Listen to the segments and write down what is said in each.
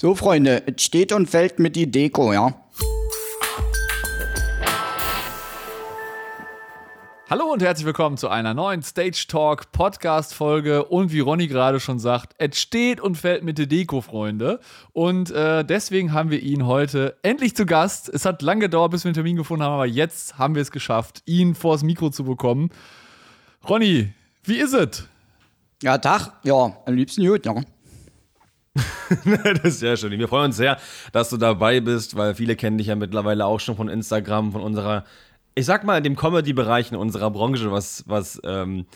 So, Freunde, es steht und fällt mit die Deko, ja? Hallo und herzlich willkommen zu einer neuen Stage Talk Podcast Folge und wie Ronny gerade schon sagt, es steht und fällt mit der Deko, Freunde. Und äh, deswegen haben wir ihn heute endlich zu Gast. Es hat lange gedauert, bis wir einen Termin gefunden haben, aber jetzt haben wir es geschafft, ihn vors Mikro zu bekommen. Ronny, wie ist es? Ja, Tag, ja, am liebsten gut, ja. das ist sehr schön. Wir freuen uns sehr, dass du dabei bist, weil viele kennen dich ja mittlerweile auch schon von Instagram, von unserer, ich sag mal, in dem Comedy-Bereich in unserer Branche, was, was ähm,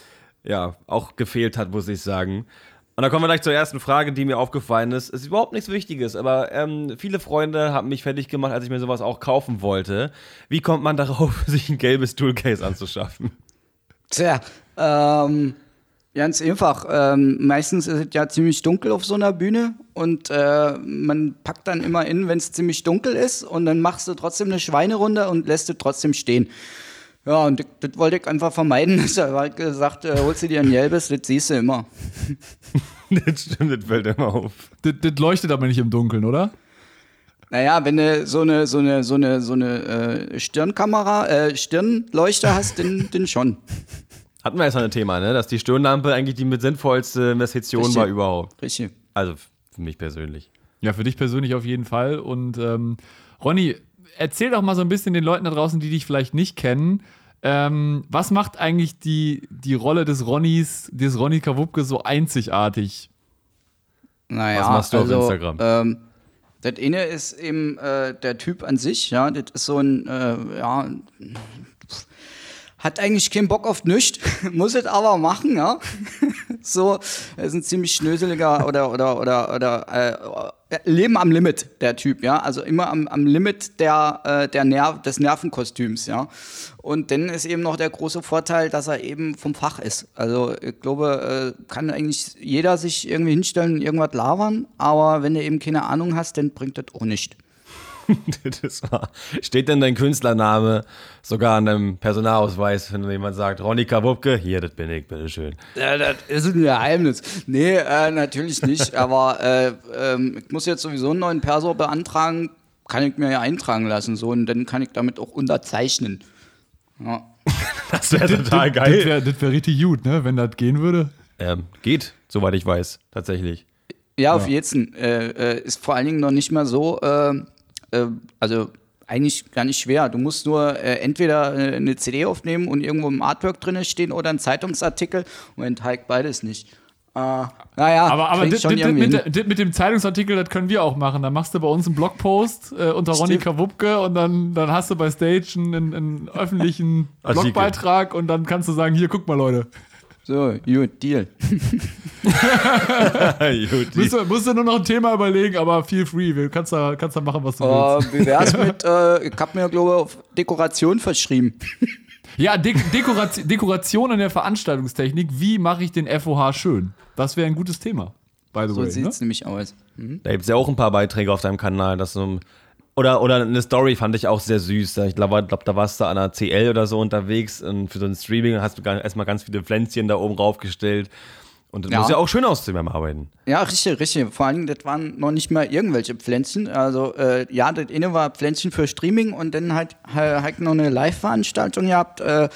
ja auch gefehlt hat, muss ich sagen. Und da kommen wir gleich zur ersten Frage, die mir aufgefallen ist. Es ist überhaupt nichts Wichtiges, aber ähm, viele Freunde haben mich fertig gemacht, als ich mir sowas auch kaufen wollte. Wie kommt man darauf, sich ein gelbes Toolcase anzuschaffen? Tja, ähm, Ganz einfach. Ähm, meistens ist es ja ziemlich dunkel auf so einer Bühne und äh, man packt dann immer in, wenn es ziemlich dunkel ist und dann machst du trotzdem eine Schweinerunde und lässt es trotzdem stehen. Ja, und das, wollte ich einfach vermeiden. Ich habe gesagt, äh, holst du dir ein gelbes, das siehst du immer. das stimmt, das fällt immer auf. Das, das leuchtet aber nicht im Dunkeln, oder? Naja, wenn du so eine, so eine, so eine, so eine äh, Stirnkamera, äh, Stirnleuchter hast, dann, dann schon. Hatten wir jetzt ein Thema, ne? Dass die Stirnlampe eigentlich die mit sinnvollste Investition Richtig. war überhaupt. Richtig. Also für mich persönlich. Ja, für dich persönlich auf jeden Fall. Und ähm, Ronny, erzähl doch mal so ein bisschen den Leuten da draußen, die dich vielleicht nicht kennen. Ähm, was macht eigentlich die, die Rolle des Ronnys, des Ronny Kawupke so einzigartig? Naja, Was machst du auf also, Instagram? Ähm, das eine ist eben äh, der Typ an sich, ja, das ist so ein, äh, ja, hat eigentlich keinen Bock auf nichts, muss es aber machen, ja. so, er ist ein ziemlich schnöseliger oder, oder, oder, oder äh, Leben am Limit, der Typ, ja. Also immer am, am Limit der, äh, der Nerv, des Nervenkostüms, ja. Und dann ist eben noch der große Vorteil, dass er eben vom Fach ist. Also ich glaube, äh, kann eigentlich jeder sich irgendwie hinstellen und irgendwas labern, aber wenn du eben keine Ahnung hast, dann bringt das auch nicht. das war. Steht denn dein Künstlername sogar an deinem Personalausweis, wenn jemand sagt, Ronny Kawupke? Hier, das bin ich, bitteschön. Ja, das ist ein Geheimnis. Nee, äh, natürlich nicht. aber äh, ähm, ich muss jetzt sowieso einen neuen Perso beantragen, kann ich mir ja eintragen lassen. So, und dann kann ich damit auch unterzeichnen. Ja. Das wäre total Das geil. wäre wär richtig gut, ne? Wenn das gehen würde. Ähm, geht, soweit ich weiß, tatsächlich. Ja, auf jeden äh, äh, Ist vor allen Dingen noch nicht mal so, äh, äh, also eigentlich gar nicht schwer. Du musst nur äh, entweder äh, eine CD aufnehmen und irgendwo im Artwork drin stehen oder ein Zeitungsartikel und enthalten beides nicht. Äh, naja, Aber, aber das, das irgendwie mit, mit dem Zeitungsartikel, das können wir auch machen. Dann machst du bei uns einen Blogpost äh, unter Ronny. Kawupke und dann, dann hast du bei Stage einen, einen öffentlichen. Blogbeitrag und dann kannst du sagen, hier, guck mal, Leute. So, gut, Deal. Gut, Musst du, musst du nur noch ein Thema überlegen, aber feel free. Du kannst da, kannst da machen, was du willst. Äh, wie wär's mit, äh, ich hab mir, glaube ich, auf Dekoration verschrieben. Ja, De Dekoration, Dekoration in der Veranstaltungstechnik. Wie mache ich den FOH schön? Das wäre ein gutes Thema. By the So way. sieht's Ne? nämlich aus. Da gibt es ja auch ein paar Beiträge auf deinem Kanal, dass so oder, oder eine Story fand ich auch sehr süß. Ich glaube, glaub, da warst du an einer CL oder so unterwegs und für so ein Streaming hast du erstmal ganz viele Pflänzchen da oben raufgestellt. Und das Ja. muss ja auch schön aussehen beim Arbeiten. Ja, richtig, richtig. Vor allem, das waren noch nicht mal irgendwelche Pflänzchen. Also, äh, ja, das eine war Pflänzchen für Streaming und dann halt, halt noch eine Live-Veranstaltung gehabt. Äh,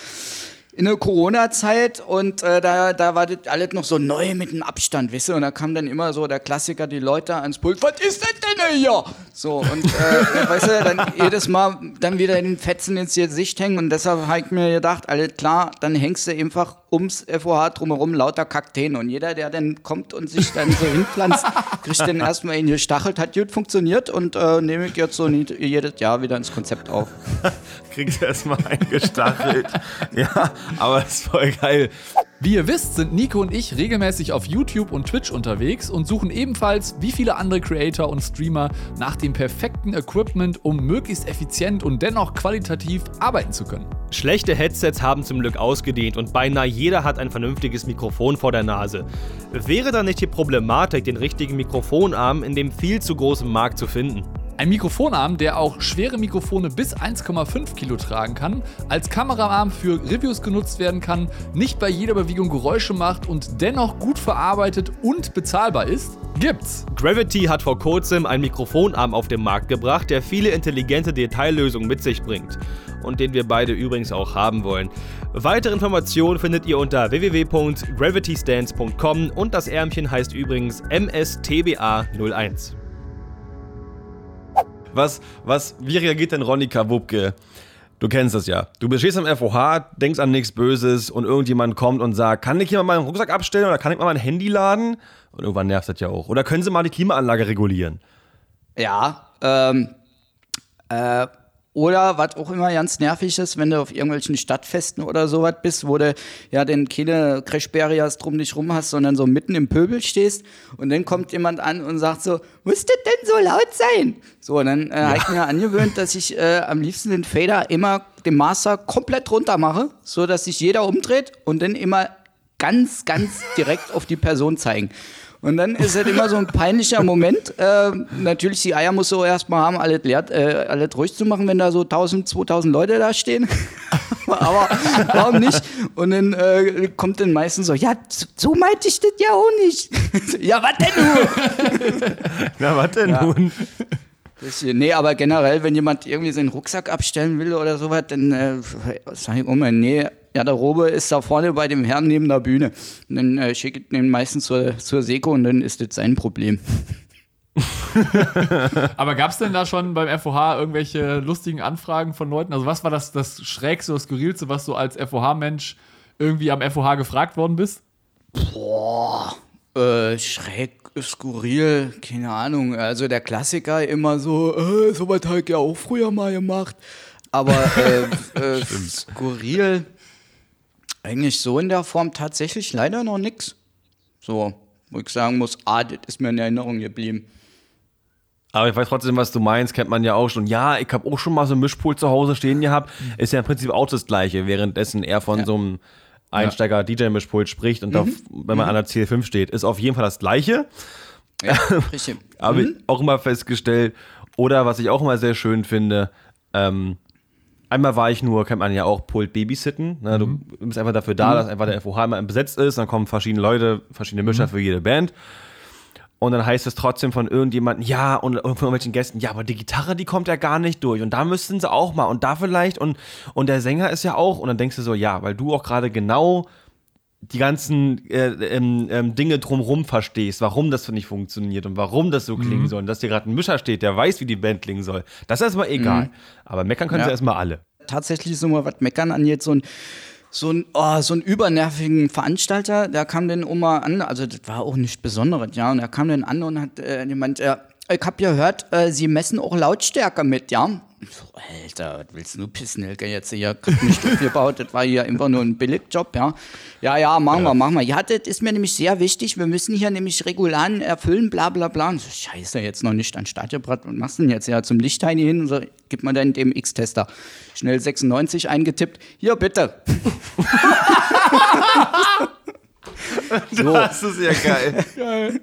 in der Corona-Zeit und äh, da, da war das alles noch so neu mit dem Abstand, weißt du? Und da kam dann immer so der Klassiker, die Leute ans Pult, was ist das denn hier? So, und äh, weißt du, dann jedes Mal dann wieder den Fetzen ins Gesicht hängen und deshalb habe ich mir gedacht, alles klar, dann hängst du einfach ums FOH drumherum lauter Kakteen und jeder, der dann kommt und sich dann so hinpflanzt, kriegt dann erstmal ihn gestachelt, hat gut funktioniert und äh, nehme ich jetzt so nie, jedes Jahr wieder ins Konzept auf. Kriegst erstmal eingestachelt. ja, aber das ist voll geil. Wie ihr wisst, sind Nico und ich regelmäßig auf YouTube und Twitch unterwegs und suchen ebenfalls, wie viele andere Creator und Streamer, nach dem perfekten Equipment, um möglichst effizient und dennoch qualitativ arbeiten zu können. Schlechte Headsets haben zum Glück ausgedient und beinahe jeder hat ein vernünftiges Mikrofon vor der Nase. Wäre da nicht die Problematik, den richtigen Mikrofonarm in dem viel zu großen Markt zu finden? Ein Mikrofonarm, der auch schwere Mikrofone bis 1,5 Kilo tragen kann, als Kameraarm für Reviews genutzt werden kann, nicht bei jeder Bewegung Geräusche macht und dennoch gut verarbeitet und bezahlbar ist, gibt's. Gravity hat vor kurzem einen Mikrofonarm auf den Markt gebracht, der viele intelligente Detaillösungen mit sich bringt. Und den wir beide übrigens auch haben wollen. Weitere Informationen findet ihr unter www.gravitystance.com und das Ärmchen heißt übrigens MSTBA01. Was, was, wie reagiert denn Ronika Wubke? Du kennst das ja. Du stehst am FOH, denkst an nichts Böses und irgendjemand kommt und sagt, kann ich mal meinen Rucksack abstellen oder kann ich mal mein Handy laden? Und irgendwann nervt das ja auch. Oder können sie mal die Klimaanlage regulieren? Ja, ähm, äh, oder was auch immer ganz nervig ist, wenn du auf irgendwelchen Stadtfesten oder sowas bist, wo du ja dann keine Crashberias drum dich rum hast, sondern so mitten im Pöbel stehst und dann kommt jemand an und sagt so, muss das denn so laut sein? So, und dann äh, ja. habe ich mir angewöhnt, dass ich äh, am liebsten den Fader immer den Master komplett runter mache, so dass sich jeder umdreht und dann immer ganz, ganz direkt auf die Person zeigen. Und dann ist es immer so ein peinlicher Moment. Äh, natürlich, die Eier muss so erstmal haben, alles, leer, äh, alles ruhig zu machen, wenn da so 1000, 2000 Leute da stehen. Aber warum nicht? Und dann äh, kommt dann meistens so, ja, so meinte ich das ja auch nicht. ja, was denn nun? Na, was denn ja. nun? Nee, aber generell, wenn jemand irgendwie seinen Rucksack abstellen will oder sowas, dann äh, sag ich immer, nee, ja, der Robe ist da vorne bei dem Herrn neben der Bühne. Und dann äh, schicke ich den meistens zur, zur Seko und dann ist das sein Problem. Aber gab es denn da schon beim FOH irgendwelche lustigen Anfragen von Leuten? Also, was war das, das Schrägste, das Skurrilste, was du als FOH-Mensch irgendwie am FOH gefragt worden bist? Boah, äh, schräg, skurril, keine Ahnung. Also, der Klassiker immer so, äh, so was habe ich ja auch früher mal gemacht. Aber äh, äh, skurril eigentlich so in der Form tatsächlich leider noch nichts. So, wo ich sagen muss, ah, das ist mir in Erinnerung geblieben. Aber ich weiß trotzdem, was du meinst, kennt man ja auch schon. Ja, ich habe auch schon mal so ein Mischpult zu Hause stehen gehabt. Ist ja im Prinzip auch das Gleiche, währenddessen er von ja. so einem Einsteiger-DJ-Mischpult spricht und mhm. auf, wenn man mhm. an der CL5 steht, ist auf jeden Fall das Gleiche. Ja, richtig. Aber mhm. auch immer festgestellt, oder was ich auch immer sehr schön finde, ähm, Einmal war ich nur, kennt man ja auch, Pult Babysitten. Ne? Du mhm. bist einfach dafür da, mhm. dass einfach der FOH immer besetzt ist. Dann kommen verschiedene Leute, verschiedene Mischer mhm. für jede Band. Und dann heißt es trotzdem von irgendjemandem, ja, und von irgendwelchen Gästen, ja, aber die Gitarre, die kommt ja gar nicht durch. Und da müssten sie auch mal. Und da vielleicht. Und, und der Sänger ist ja auch. Und dann denkst du so, ja, weil du auch gerade genau die ganzen äh, ähm, ähm, Dinge drumherum verstehst, warum das nicht funktioniert und warum das so mhm. klingen soll. Und dass dir gerade ein Mischer steht, der weiß, wie die Band klingen soll. Das ist erstmal egal. Mhm. Aber meckern können ja. sie erstmal alle. Tatsächlich so mal was meckern an jetzt so ein so ein, oh, so einen übernervigen Veranstalter, der kam dann immer an, also das war auch nichts Besonderes, ja, und er kam dann an und hat äh, gemeint, äh, ich habe gehört, äh, Sie messen auch Lautstärke mit, ja. So, Alter, was willst du pissen, Helge, jetzt hier nicht gebaut, das war hier einfach nur ein Billigjob, ja. Ja, ja, machen ja. wir, machen wir. Ja, das ist mir nämlich sehr wichtig, wir müssen hier nämlich Regularen erfüllen, bla bla bla. Und so, scheiße, jetzt noch nicht an Stadionbrett, was machst du denn jetzt? Ja, zum Lichtheini hin, und so, gib mal deinen DMX-Tester. Schnell 96 eingetippt, hier bitte. so. Das ist ja geil. geil.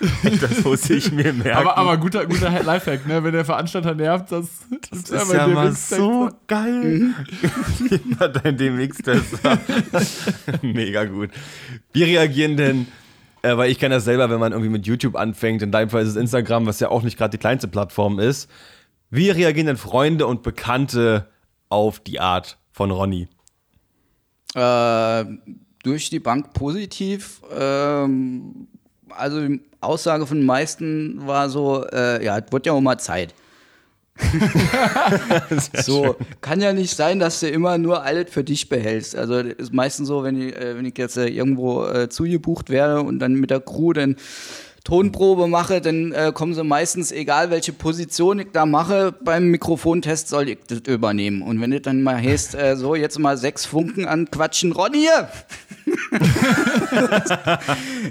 Das muss ich mir merken. Aber, aber guter, guter Lifehack, ne? Wenn der Veranstalter nervt, das, das ist ja, ja mal so geil. Immer dein DMX-Tester. Mega gut. Wie reagieren denn, äh, weil ich kenne das selber, wenn man irgendwie mit YouTube anfängt, in deinem Fall ist es Instagram, was ja auch nicht gerade die kleinste Plattform ist. Wie reagieren denn Freunde und Bekannte auf die Art von Ronny? Äh, durch die Bank positiv. Ähm, also Aussage von den meisten war so, äh, ja, es wird ja auch mal Zeit. so, schön. kann ja nicht sein, dass du immer nur alles für dich behältst. Also ist meistens so, wenn ich, äh, wenn ich jetzt äh, irgendwo äh, zugebucht werde und dann mit der Crew dann Tonprobe mache, dann äh, kommen sie meistens, egal welche Position ich da mache, beim Mikrofontest soll ich das übernehmen. Und wenn das dann mal heißt, äh, so jetzt mal sechs Funken an Quatschen, Ronny!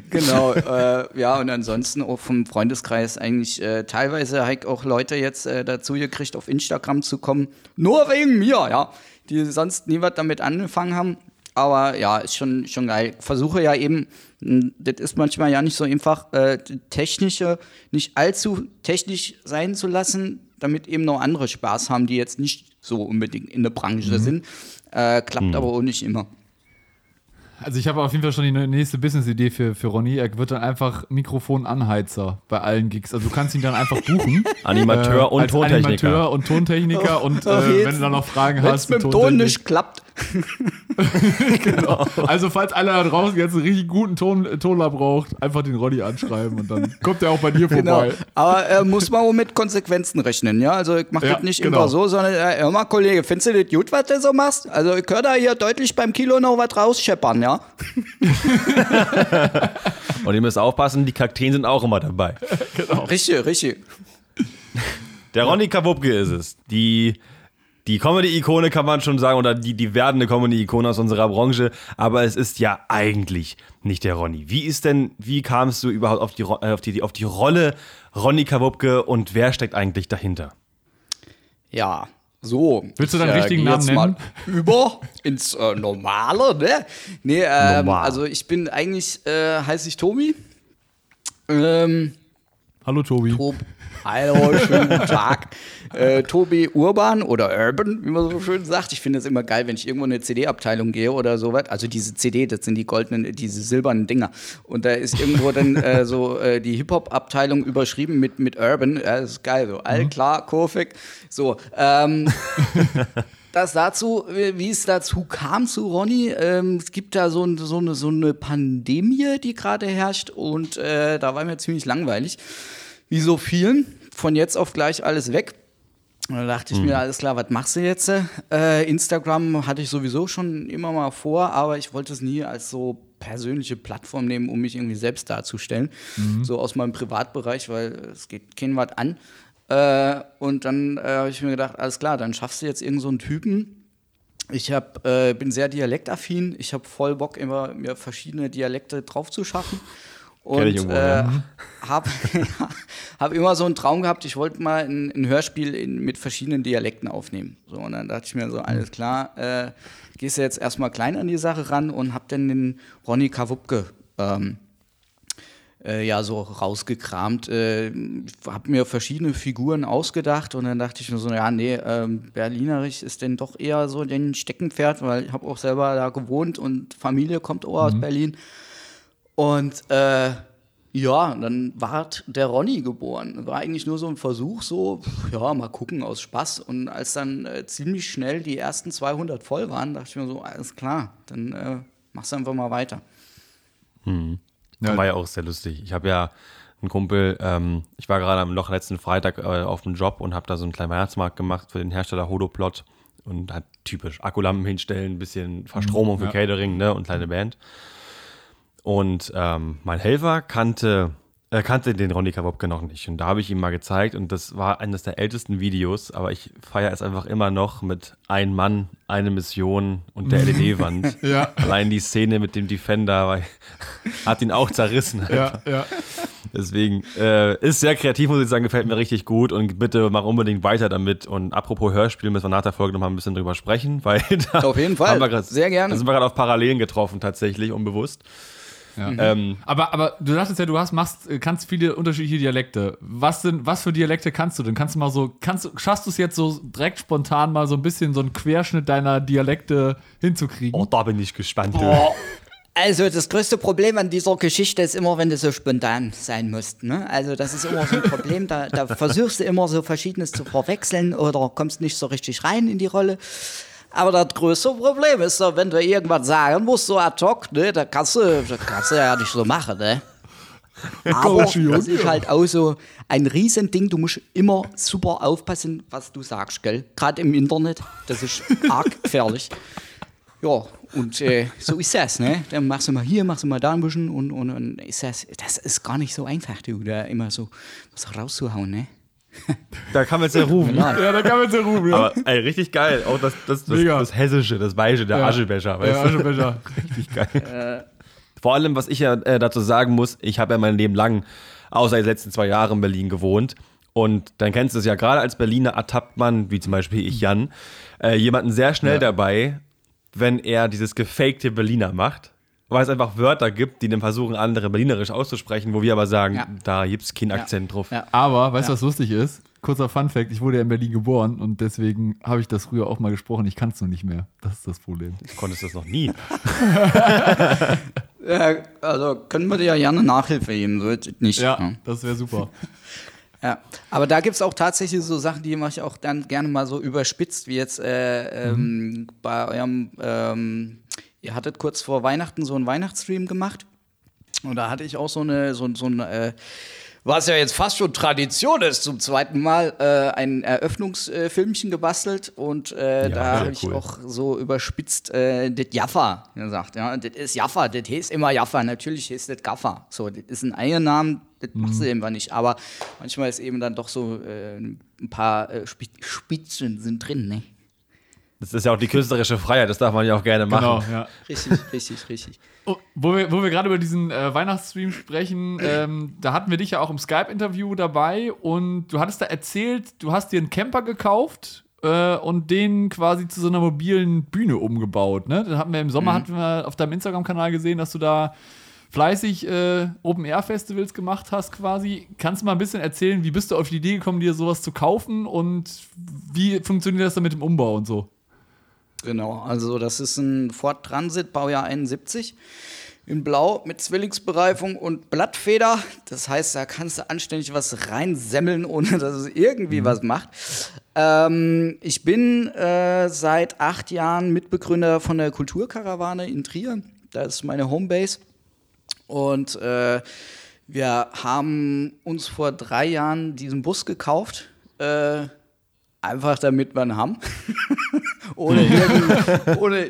genau, äh, ja, und ansonsten auch vom Freundeskreis eigentlich äh, teilweise habe ich auch Leute jetzt äh, dazu gekriegt, auf Instagram zu kommen, nur wegen mir, ja, die sonst nie was damit angefangen haben aber ja, ist schon, schon geil. Versuche ja eben, das ist manchmal ja nicht so einfach, äh, technische nicht allzu technisch sein zu lassen, damit eben noch andere Spaß haben, die jetzt nicht so unbedingt in der Branche sind. Äh, klappt aber auch nicht immer. Also ich habe auf jeden Fall schon die nächste Business-Idee für, für Ronny. Er wird dann einfach Mikrofonanheizer bei allen Gigs. Also du kannst ihn dann einfach buchen. Animateur Äh, und als Tontechniker. Animateur und Tontechniker. und äh, wenn du dann noch Fragen Wenn hast, es mit dem Ton nicht klappt. genau. Also falls einer da draußen jetzt einen richtig guten Ton, Tonler braucht, einfach den Ronny anschreiben und dann kommt er auch bei dir Genau. vorbei. Aber äh, muss man auch mit Konsequenzen rechnen, ja? Also ich mache Ja, das nicht genau. immer so, sondern äh, hör mal, Kollege, findest du das gut, was du so machst? Also ich höre da hier deutlich beim Kilo noch was rausscheppern, ja? Und ihr müsst aufpassen, die Kakteen sind auch immer dabei. Richtig, richtig. Der Ronny Kawupke ist es. Die, die Comedy-Ikone kann man schon sagen, oder die, die werdende Comedy-Ikone aus unserer Branche. Aber es ist ja eigentlich nicht der Ronny. Wie ist denn, wie kamst du überhaupt auf die, äh, auf die, auf die Rolle Ronny Kawupke und wer steckt eigentlich dahinter? Ja, so. Willst du deinen Ich, äh, richtigen Namen nennen? Über ins äh, Normale, ne? Nee, ähm, Normal. also ich bin eigentlich, äh, heiße ich Tobi. Ähm, Hallo Tobi. Tob Hallo, schönen Tag. Äh, Tobi Urban oder Urban, wie man so schön sagt. Ich finde es immer geil, wenn ich irgendwo in eine CD-Abteilung gehe oder sowas. Also diese CD, das sind die goldenen, diese silbernen Dinger. Und da ist irgendwo dann äh, so äh, die Hip-Hop-Abteilung überschrieben mit, mit Urban. Ja, das ist geil. So, all klar, Kurvik. So, ähm, das dazu, wie es dazu kam zu Ronny. Ähm, es gibt da so, ein- so, eine, so eine Pandemie, die gerade herrscht und äh, da war mir ziemlich langweilig. Wie so vielen, von jetzt auf gleich alles weg. Und da dachte ich mir, alles klar, was machst du jetzt? Äh, Instagram hatte ich sowieso schon immer mal vor, aber ich wollte es nie als so persönliche Plattform nehmen, um mich irgendwie selbst darzustellen. So aus meinem Privatbereich, weil es geht kein was an. Äh, und dann äh, habe ich mir gedacht, alles klar, dann schaffst du jetzt irgend so einen Typen. Ich hab, äh, bin sehr dialektaffin. Ich habe voll Bock, immer mir verschiedene Dialekte drauf zu schaffen. Und irgendwo, äh, ja. habe hab immer so einen Traum gehabt, ich wollte mal ein, ein Hörspiel in, mit verschiedenen Dialekten aufnehmen. So, und dann dachte ich mir so, alles klar, äh, gehst du jetzt erstmal klein an die Sache ran und hab dann den Ronny Kawupke ähm, äh, ja so rausgekramt. Äh, habe mir verschiedene Figuren ausgedacht und dann dachte ich mir so, ja, nee, ähm, Berlinerisch ist denn doch eher so den Steckenpferd, weil ich habe auch selber da gewohnt und Familie kommt auch aus Berlin. Und äh, ja, dann ward der Ronny geboren. War eigentlich nur so ein Versuch, so, ja, mal gucken aus Spaß. Und als dann äh, ziemlich schnell die ersten 200 voll waren, dachte ich mir so, alles klar, dann äh, machst du einfach mal weiter. Ja. War ja auch sehr lustig. Ich habe ja einen Kumpel, ähm, ich war gerade am noch letzten Freitag äh, auf dem Job und habe da so einen kleinen Weihnachtsmarkt gemacht für den Hersteller Hodoplot und hat typisch Akkulampen hinstellen, ein bisschen Verstromung für ja. Catering ne, und kleine Band. Und ähm, mein Helfer kannte, äh, kannte den Ronny Kawopke noch nicht. Und da habe ich ihm mal gezeigt und das war eines der ältesten Videos, aber ich feiere es einfach immer noch mit ein Mann, eine Mission und der LED-Wand. Ja. Allein die Szene mit dem Defender weil, hat ihn auch zerrissen. Ja, ja. Deswegen äh, ist sehr kreativ, muss ich sagen, gefällt mir richtig gut und bitte mach unbedingt weiter damit. Und apropos Hörspiel, müssen wir nach der Folge noch mal ein bisschen drüber sprechen, weil da Auf jeden Fall. haben wir grad- Sehr gerne. Da sind wir gerade auf Parallelen getroffen, tatsächlich, unbewusst. Ja. Ähm, Aber, aber du sagtest ja, du hast, machst, äh, kannst viele unterschiedliche Dialekte. Was, sind, was für Dialekte kannst du denn? Kannst du mal so, kannst, du- schaffst du es jetzt so direkt spontan mal so ein bisschen so einen Querschnitt deiner Dialekte hinzukriegen? oh, da bin ich gespannt. du. Oh, Also das größte Problem an dieser Geschichte ist immer, wenn du so spontan sein musst. Ne? Also das ist immer so ein Problem. Da, da versuchst du immer so Verschiedenes zu verwechseln oder kommst nicht so richtig rein in die Rolle. Aber das größte Problem ist, so, wenn du irgendwas sagen musst, so ad hoc, ne, da kannst du, das kannst du ja nicht so machen. Ne? Aber das ist halt auch so ein Riesending. Du musst immer super aufpassen, was du sagst, gell? Gerade im Internet. Das ist arg gefährlich. Ja, und äh, so ist das, ne? Dann machst du mal hier, machst du mal da ein bisschen und, und, und ist das, das ist gar nicht so einfach, du, da immer so was rauszuhauen, ne? Da kann man jetzt ja rufen. Ja, da kann man sehr rufen, ja. Aber ey, richtig geil. Auch das, das, das, Mega. das Hessische, das Weiche, der Ja. Aschebecher. Weißt ja, du? Aschebecher. Richtig geil. Vor allem, was ich ja äh, dazu sagen muss, ich habe ja mein Leben lang, außer die letzten zwei Jahre in Berlin gewohnt. Und dann kennst du es ja, gerade als Berliner ertappt man, wie zum Beispiel ich Jan, äh, jemanden sehr schnell Ja. dabei, wenn er dieses gefakte Berliner macht. Weil es einfach Wörter gibt, die dann versuchen, andere Berlinerisch auszusprechen, wo wir aber sagen, Ja. da gibt es keinen Ja. Akzent drauf. Ja. Aber, weißt du, was lustig ist? Kurzer Fun-Fact: Ich wurde ja in Berlin geboren und deswegen habe ich das früher auch mal gesprochen. Ich kann es nur nicht mehr. Das ist das Problem. Du konntest das noch nie. Ja, also können wir dir ja gerne Nachhilfe geben, so nicht. Ja, Ja. das wäre super. Ja, aber da gibt es auch tatsächlich so Sachen, die mache ich auch dann gerne mal so überspitzt, wie jetzt äh, ähm, bei eurem, ähm, ihr hattet kurz vor Weihnachten so einen Weihnachtsstream gemacht und da hatte ich auch so eine, so, so ein, äh, was ja jetzt fast schon Tradition ist, zum zweiten Mal äh, ein Eröffnungsfilmchen gebastelt und äh, Ja, da habe ich cool. auch so überspitzt äh, das Jaffa gesagt. Ja, das ist Jaffa, das heißt immer Jaffa. Natürlich ist das Gaffa. So, das ist ein Eigennamen, das machst du Mhm. einfach nicht. Aber manchmal ist eben dann doch so äh, ein paar äh, Spi- Spitzen sind drin, ne? Das ist ja auch die künstlerische Freiheit, das darf man ja auch gerne machen. Genau, ja. Richtig, richtig, richtig. Oh, wo wir, wo wir gerade über diesen äh, Weihnachtsstream sprechen, ähm, da hatten wir dich ja auch im Skype-Interview dabei und du hattest da erzählt, du hast dir einen Camper gekauft äh, und den quasi zu so einer mobilen Bühne umgebaut. Ne? Da hatten wir im Sommer hatten wir auf deinem Instagram-Kanal gesehen, dass du da fleißig äh, Open-Air-Festivals gemacht hast quasi. Kannst du mal ein bisschen erzählen, wie bist du auf die Idee gekommen, dir sowas zu kaufen und wie funktioniert das dann mit dem Umbau und so? Genau, also das ist ein Ford Transit, Baujahr 71. In Blau mit Zwillingsbereifung und Blattfeder. Das heißt, da kannst du anständig was reinsemmeln, ohne dass es irgendwie was macht. Ähm, ich bin äh, seit acht Jahren Mitbegründer von der Kulturkarawane in Trier. Das ist meine Homebase. Und äh, wir haben uns vor drei Jahren diesen Bus gekauft. Äh, einfach damit wir ihn haben. ohne, irgend, ohne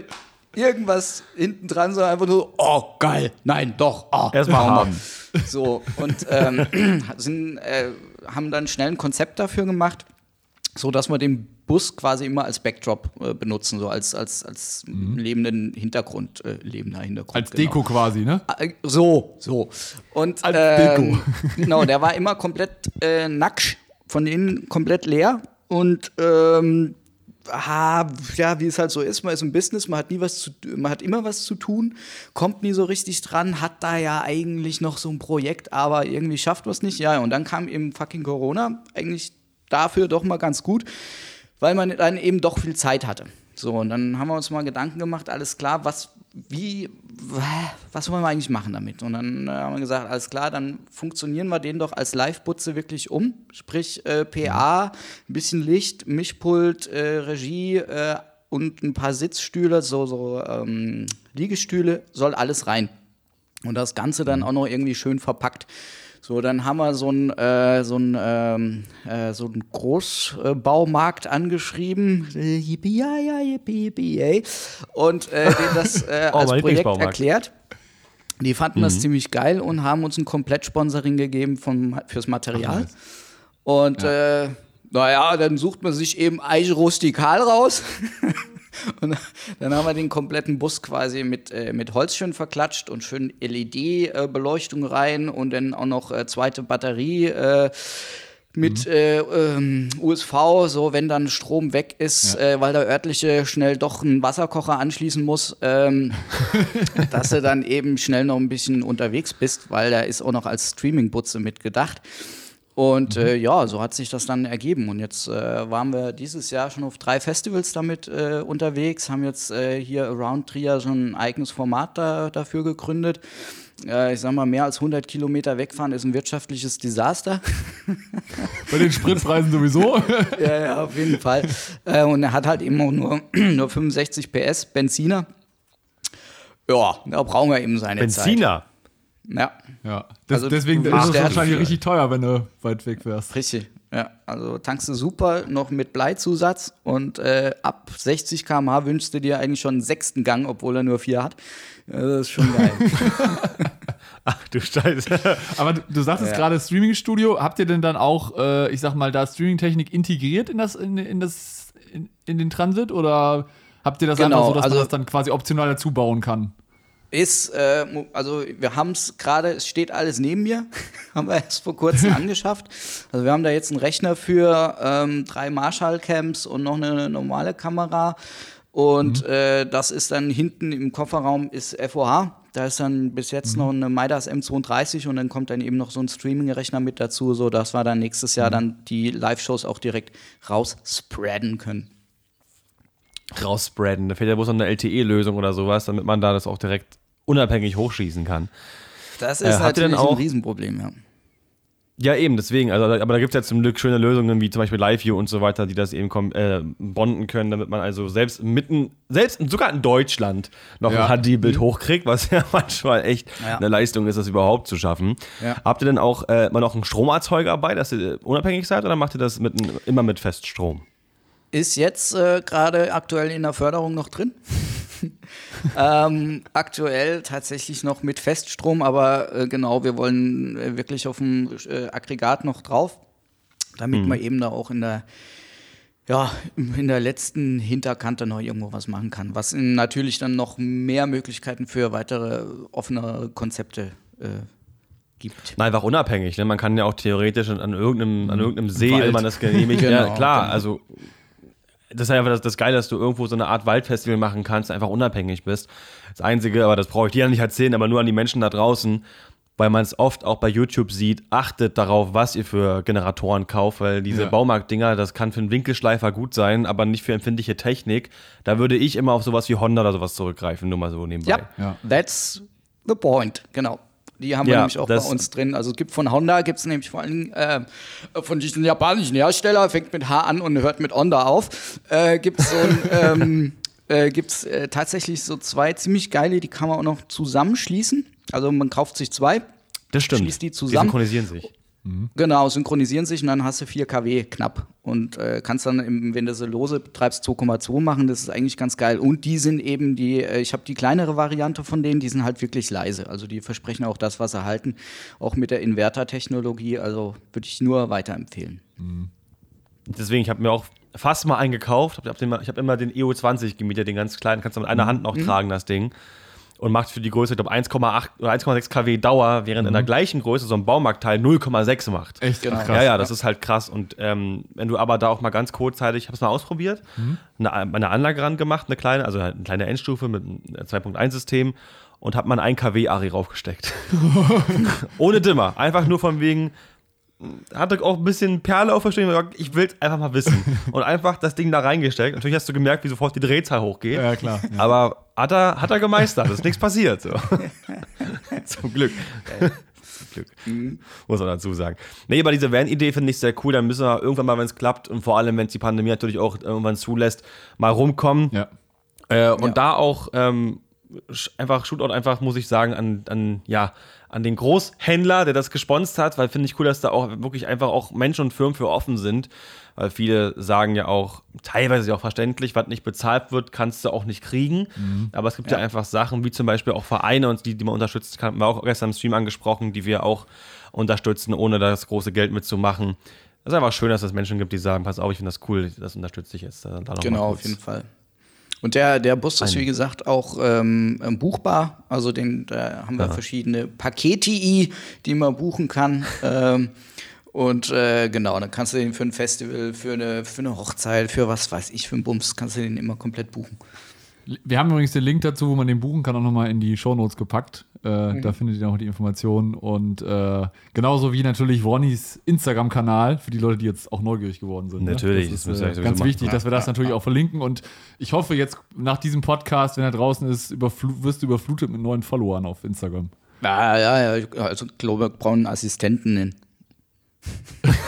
irgendwas hinten dran, sondern einfach nur, oh geil, nein, doch, oh, Erstmal machen wir. haben. So, und ähm, sind, äh, haben dann schnell ein Konzept dafür gemacht, so dass wir den Bus quasi immer als Backdrop äh, benutzen, so als, als, als lebenden Hintergrund, äh, lebender Hintergrund. Als genau. Deko quasi, ne? Äh, So, so. Und Als ähm, genau, der war immer komplett äh, nackt, von innen komplett leer. Und ähm, ah, ja, wie es halt so ist, man ist im Business, man hat nie was zu, man hat immer was zu tun, kommt nie so richtig dran, hat da ja eigentlich noch so ein Projekt, aber irgendwie schafft man es nicht. Ja, und dann kam eben fucking Corona, eigentlich dafür doch mal ganz gut, weil man dann eben doch viel Zeit hatte. So, und dann haben wir uns mal Gedanken gemacht, alles klar, was, wie, was wollen wir eigentlich machen damit? Und dann äh, haben wir gesagt, alles klar, dann funktionieren wir den doch als Live-Butze wirklich um. Sprich, äh, PA, ein bisschen Licht, Mischpult, äh, Regie äh, und ein paar Sitzstühle, so, so ähm, Liegestühle, soll alles rein. Und das Ganze dann auch noch irgendwie schön verpackt. So, dann haben wir so einen äh, so einen, ähm, äh, so einen Großbaumarkt angeschrieben. Äh, yippie, ja, ja, yippie, yippie, yay. Und äh, denen das äh, Oh, als mein Projekt erklärt. Die fanden Mhm. das ziemlich geil und haben uns ein Komplettsponsoring gegeben vom, fürs Material. Und äh, naja, dann sucht man sich eben Eiche rustikal raus. Und dann haben wir den kompletten Bus quasi mit, äh, mit Holz schön verklatscht und schön LED-Beleuchtung rein und dann auch noch äh, zweite Batterie äh, mit äh, ähm, USV, so wenn dann Strom weg ist, äh, weil der örtliche schnell doch einen Wasserkocher anschließen muss, ähm, dass du dann eben schnell noch ein bisschen unterwegs bist, weil der ist auch noch als Streaming-Butze mitgedacht. Und äh, ja, so hat sich das dann ergeben. Und jetzt äh, waren wir dieses Jahr schon auf drei Festivals damit äh, unterwegs, haben jetzt äh, hier Around Trier schon ein eigenes Format da, dafür gegründet. Äh, ich sag mal, mehr als 100 Kilometer wegfahren ist ein wirtschaftliches Desaster. Bei den Spritpreisen sowieso. ja, ja, auf jeden Fall. Äh, und er hat halt eben auch nur, nur 65 PS Benziner. Ja, da brauchen wir eben seine Zeit. Benziner. Ja, Ja, des, Also, deswegen ist es wahrscheinlich richtig teuer, wenn du weit weg wärst. richtig. Ja, also tankst du super, noch mit Bleizusatz und äh, ab 60 km/h wünschst du dir eigentlich schon einen sechsten Gang, obwohl er nur vier hat. Das ist schon geil. Ach du Scheiße. Aber du, du sagtest Ja. gerade Streaming-Studio. Habt ihr denn dann auch, äh, ich sag mal, da Streaming-Technik integriert in, das, in, in, das, in, in den Transit? Oder habt ihr das Genau, einfach so, dass also- man das dann quasi optional dazu bauen kann? Ist, äh, also wir haben es gerade, es steht alles neben mir, haben wir erst vor kurzem angeschafft. Also wir haben da jetzt einen Rechner für ähm, drei Marshall-Cams und noch eine normale Kamera. Und mhm. äh, das ist dann hinten im Kofferraum ist FOH. Da ist dann bis jetzt mhm. noch eine Midas M32 und dann kommt dann eben noch so ein Streaming-Rechner mit dazu, sodass wir dann nächstes Jahr mhm. dann die Live-Shows auch direkt rausspreaden können. Rausspreaden. Da fehlt ja bloß noch eine LTE-Lösung oder sowas, damit man da das auch direkt unabhängig hochschießen kann. Das ist äh, natürlich auch, ein Riesenproblem, ja. Ja, eben, deswegen. Also, aber da gibt es ja zum Glück schöne Lösungen, wie zum Beispiel LiveView und so weiter, die das eben äh, bonden können, damit man also selbst mitten, selbst sogar in Deutschland noch ja. ein HD-Bild mhm. hochkriegt, was ja manchmal echt ja. eine Leistung ist, das überhaupt zu schaffen. Ja. Habt ihr denn auch äh, mal noch einen Stromerzeuger dabei, dass ihr unabhängig seid, oder macht ihr das mit, immer mit Feststrom? Ist jetzt äh, gerade aktuell in der Förderung noch drin. ähm, aktuell tatsächlich noch mit Feststrom, aber äh, genau, wir wollen äh, wirklich auf dem äh, Aggregat noch drauf, damit mhm. man eben da auch in der ja, in der letzten Hinterkante noch irgendwo was machen kann, was natürlich dann noch mehr Möglichkeiten für weitere offene Konzepte äh, gibt. Einfach unabhängig. Ne? Man kann ja auch theoretisch an irgendeinem, an irgendeinem See, Wald. wenn man das genehmigt, genau, ja, klar, genau. also das ist einfach das, das Geile, dass du irgendwo so eine Art Waldfestival machen kannst, einfach unabhängig bist. Das Einzige, aber das brauche ich dir ja nicht erzählen, aber nur an die Menschen da draußen, weil man es oft auch bei YouTube sieht, achtet darauf, was ihr für Generatoren kauft, weil diese ja. Baumarktdinger, das kann für einen Winkelschleifer gut sein, aber nicht für empfindliche Technik. Da würde ich immer auf sowas wie Honda oder sowas zurückgreifen, nur mal so nebenbei. Ja, ja. that's the point, genau. Die haben wir nämlich auch bei uns drin. Also es gibt von Honda, gibt es nämlich vor allem äh, von diesen japanischen Hersteller, fängt mit H an und hört mit Honda auf, äh, gibt es so ähm, äh, äh, tatsächlich so zwei ziemlich geile, die kann man auch noch zusammenschließen. Also man kauft sich zwei, das stimmt. schließt die zusammen. Die synchronisieren sich. Mhm. Genau, synchronisieren sich und dann hast du 4 kW knapp und äh, kannst dann, im, wenn du sie lose betreibst, 2,2 machen. Das ist eigentlich ganz geil. Und die sind eben die, äh, ich habe die kleinere Variante von denen, die sind halt wirklich leise. Also die versprechen auch das, was sie halten, auch mit der Inverter-Technologie. Also würde ich nur weiterempfehlen. Mhm. Deswegen, ich habe mir auch fast mal eingekauft. Ich habe hab immer den EO20 gemietet, den ganz kleinen. Kannst du mit einer mhm. Hand noch mhm. tragen, das Ding und macht für die Größe, ich glaube, 1,8 oder 1,6 kW Dauer, während mhm. in der gleichen Größe so ein Baumarktteil 0,6 macht. Echt genau. krass. Ja, ja, das ist halt krass. Und ähm, wenn du aber da auch mal ganz kurzzeitig, ich habe es mal ausprobiert, mhm. eine, eine Anlage ran gemacht, eine kleine, also eine kleine Endstufe mit einem 2.1-System und habe mal ein 1 kW Ari raufgesteckt. Ohne Dimmer. Einfach nur von wegen, hatte auch ein bisschen Perle auf der ich will es einfach mal wissen. Und einfach das Ding da reingesteckt. Natürlich hast du gemerkt, wie sofort die Drehzahl hochgeht. Ja, klar. Ja. Aber hat er, hat er gemeistert, ist nichts passiert. So. Zum Glück. Zum Glück. Mhm. Muss man dazu sagen. Nee, aber diese Van-Idee finde ich sehr cool. Dann müssen wir irgendwann mal, wenn es klappt und vor allem, wenn es die Pandemie natürlich auch irgendwann zulässt, mal rumkommen. Ja. Äh, und ja. da auch ähm, einfach, Shootout einfach, muss ich sagen, an, an ja, an den Großhändler, der das gesponst hat, weil finde ich cool, dass da auch wirklich einfach auch Menschen und Firmen für offen sind. Weil viele sagen ja auch, teilweise auch verständlich, was nicht bezahlt wird, kannst du auch nicht kriegen. Mhm. Aber es gibt ja. ja. einfach Sachen, wie zum Beispiel auch Vereine, und die, die man unterstützt, haben wir auch gestern im Stream angesprochen, die wir auch unterstützen, ohne das große Geld mitzumachen. Es ist einfach schön, dass es Menschen gibt, die sagen, pass auf, ich finde das cool, das unterstütze ich jetzt. Da genau, auf jeden Fall. Und der, der Bus ist, wie gesagt, auch ähm, buchbar. Also den, da haben wir ja. verschiedene Paketi, die man buchen kann. ähm, und äh, genau, dann kannst du den für ein Festival, für eine, für eine Hochzeit, für was weiß ich, für einen Bums, kannst du den immer komplett buchen. Wir haben übrigens den Link dazu, wo man den buchen kann, auch nochmal in die Shownotes gepackt. Äh, mhm. Da findet ihr auch die Informationen. Und äh, genauso wie natürlich Ronnys Instagram-Kanal, für die Leute, die jetzt auch neugierig geworden sind. Ne? Natürlich, ne? das ist das äh, ganz wichtig, machen. dass wir das natürlich auch verlinken. Und ich hoffe jetzt nach diesem Podcast, wenn er draußen ist, wirst du überflutet mit neuen Followern auf Instagram. Ja, ja, ja. Also, ich glaube, wir brauchen Assistenten.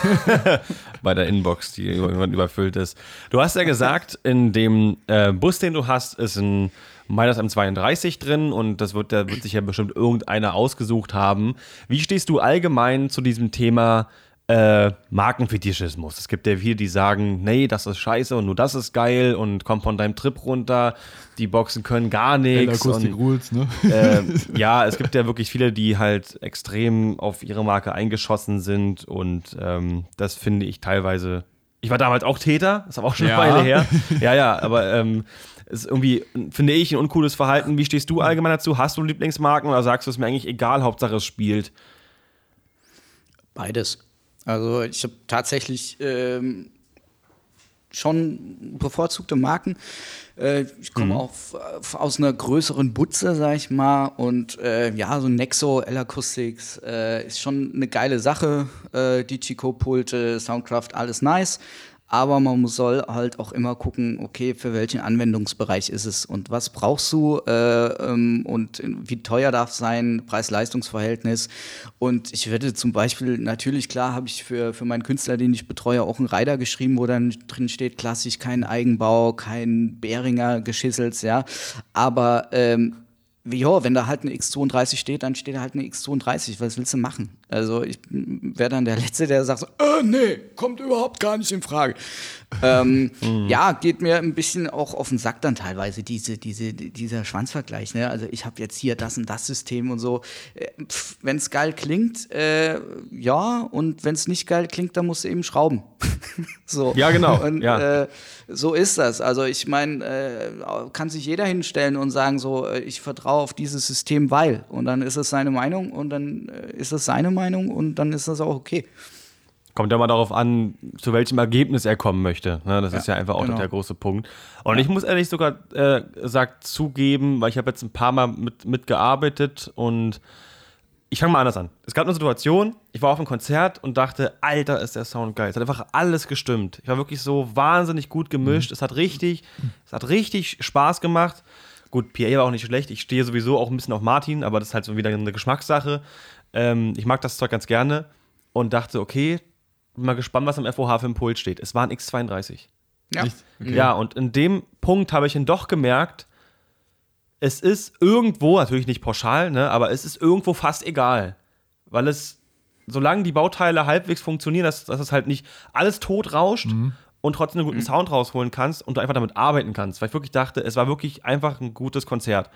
Bei der Inbox, die irgendwann überfüllt ist. Du hast ja gesagt, in dem äh, Bus, den du hast, ist ein Midas M32 drin und das wird, da wird sich ja bestimmt irgendeiner ausgesucht haben. Wie stehst du allgemein zu diesem Thema äh, Markenfetischismus. Es gibt ja viele, die sagen, nee, das ist scheiße und nur das ist geil und komm von deinem Trip runter, die Boxen können gar nichts. Und, Rules, ne? äh, ja, es gibt ja wirklich viele, die halt extrem auf ihre Marke eingeschossen sind und ähm, das finde ich teilweise. Ich war damals auch Täter, ist aber auch schon ja. eine Weile her. Ja, ja, aber ähm, ist irgendwie, finde ich, ein uncooles Verhalten. Wie stehst du allgemein dazu? Hast du Lieblingsmarken oder sagst du es mir eigentlich egal, Hauptsache es spielt? Beides. Also ich habe tatsächlich ähm, schon bevorzugte Marken. Äh, ich komme Mhm. auch f- aus einer größeren Butze, sag ich mal. Und äh, ja, so ein Nexo L-Acoustics äh, ist schon eine geile Sache. Äh, Digico-Pulte, Soundcraft, alles nice. Aber man soll halt auch immer gucken, okay, für welchen Anwendungsbereich ist es und was brauchst du äh, ähm, und wie teuer darf es sein, Preis-Leistungs-Verhältnis. Und ich werde zum Beispiel, natürlich, klar, habe ich für, für meinen Künstler, den ich betreue, auch einen Rider geschrieben, wo dann drin steht, klassisch, kein Eigenbau, kein Behringer Geschissels, ja. Aber ähm, ja, wenn da halt eine X32 steht, dann steht da halt eine X32. Was willst du machen? Also ich wäre dann der Letzte, der sagt so, äh, nee, kommt überhaupt gar nicht in Frage. ähm, Ja, geht mir ein bisschen auch auf den Sack dann teilweise, diese, diese, dieser Schwanzvergleich. Ne? Also ich habe jetzt hier das und das System und so. Wenn es geil klingt, äh, ja, und wenn es nicht geil klingt, dann musst du eben schrauben. so. Ja, genau, Und, ja. Äh, so ist das. Also ich meine, äh, kann sich jeder hinstellen und sagen so, äh, ich vertraue auf dieses System, weil. Und dann ist es seine Meinung und dann äh, ist es seine Meinung und dann ist das auch okay. Kommt ja mal darauf an, zu welchem Ergebnis er kommen möchte. Ne, das ist ja einfach auch genau. der große Punkt. Und ich muss ehrlich sogar äh, gesagt zugeben, weil ich habe jetzt ein paar Mal mit, mitgearbeitet und ich fange mal anders an. Es gab eine Situation, ich war auf einem Konzert und dachte, Alter, ist der Sound geil. Es hat einfach alles gestimmt. Ich war wirklich so wahnsinnig gut gemischt. Es hat richtig, es hat richtig Spaß gemacht. Gut, PA war auch nicht schlecht. Ich stehe sowieso auch ein bisschen auf Martin, aber das ist halt so wieder eine Geschmackssache. Ähm, ich mag das Zeug ganz gerne und dachte, okay, bin mal gespannt, was am FOH für ein Pult steht. Es war ein X32. Ja. Echt? Ja, und in dem Punkt habe ich dann doch gemerkt, es ist irgendwo, natürlich nicht pauschal, ne, aber es ist irgendwo fast egal. Weil es, solange die Bauteile halbwegs funktionieren, dass, dass es halt nicht alles tot rauscht und trotzdem einen guten Sound rausholen kannst und du einfach damit arbeiten kannst. Weil ich wirklich dachte, es war wirklich einfach ein gutes Konzert.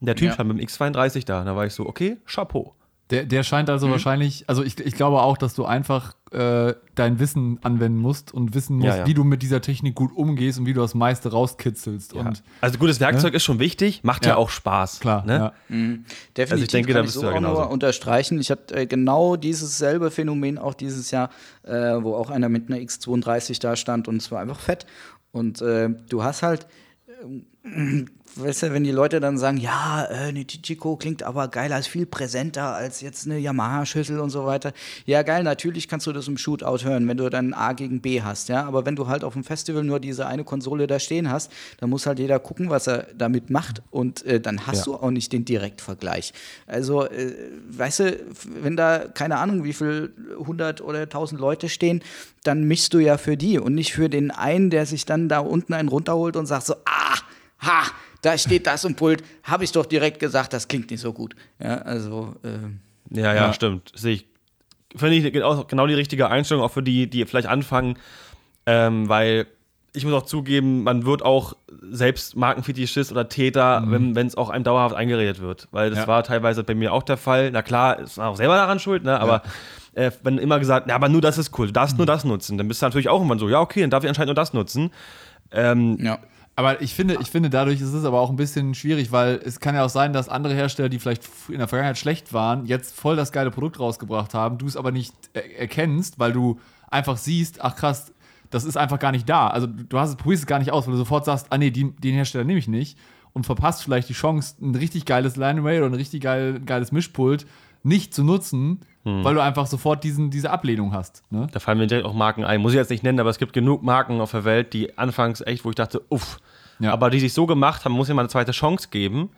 Und der Typ Ja. stand mit dem X32 da. Und da war ich so, okay, Chapeau. Der, der scheint also wahrscheinlich, also ich, ich glaube auch, dass du einfach äh, dein Wissen anwenden musst und wissen musst, Ja, ja. wie du mit dieser Technik gut umgehst und wie du das meiste rauskitzelst. Und also gutes Werkzeug ist schon wichtig, macht ja, Ja. auch Spaß. klar, ne? ja. Definitiv Also ich denke, da kann ich bist so du ja auch nur unterstreichen. Ich hatte äh, genau dieses selbe Phänomen auch dieses Jahr, äh, wo auch einer mit einer X32 da stand und es war einfach fett. Und äh, du hast halt, ähm, weißt du, wenn die Leute dann sagen, ja, äh, eine Tichico klingt aber geiler, ist viel präsenter als jetzt eine Yamaha-Schüssel und so weiter. Ja, geil, natürlich kannst du das im Shootout hören, wenn du dann A gegen B hast, ja. Aber wenn du halt auf dem Festival nur diese eine Konsole da stehen hast, dann muss halt jeder gucken, was er damit macht und äh, dann hast Ja. du auch nicht den Direktvergleich. Also, äh, weißt du, wenn da keine Ahnung, wie viel 100 oder 1000 Leute stehen, dann mischst du ja für die und nicht für den einen, der sich dann da unten einen runterholt und sagt so, ah, ha, da steht das im Pult, habe ich doch direkt gesagt, das klingt nicht so gut. Ja, also, äh, Ja, ja, stimmt. Sehe ich. Finde ich genau, genau die richtige Einstellung, auch für die, die vielleicht anfangen, ähm, weil ich muss auch zugeben, man wird auch selbst Markenfetischist oder Täter, wenn es auch einem dauerhaft eingeredet wird. Weil das Ja. war teilweise bei mir auch der Fall. Na klar, ist man auch selber daran schuld, ne? aber äh, wenn immer gesagt, na, aber nur das ist cool, du darfst nur das nutzen, dann bist du natürlich auch irgendwann so, ja, okay, dann darf ich anscheinend nur das nutzen. Ähm, ja. Aber ich finde, ich finde, dadurch ist es aber auch ein bisschen schwierig, weil es kann ja auch sein, dass andere Hersteller, die vielleicht in der Vergangenheit schlecht waren, jetzt voll das geile Produkt rausgebracht haben, du es aber nicht er erkennst, weil du einfach siehst, ach krass, das ist einfach gar nicht da. Also du hast es, probierst es gar nicht aus, weil du sofort sagst, ah nee, die, den Hersteller nehme ich nicht und verpasst vielleicht die Chance, ein richtig geiles Line Array oder ein richtig geil, geiles Mischpult nicht zu nutzen, weil du einfach sofort diesen, diese Ablehnung hast. Ne? Da fallen mir direkt auch Marken ein. Muss ich jetzt nicht nennen, aber es gibt genug Marken auf der Welt, die anfangs echt, wo ich dachte, uff. Ja. Aber die sich so gemacht haben, muss ich mal eine zweite Chance geben.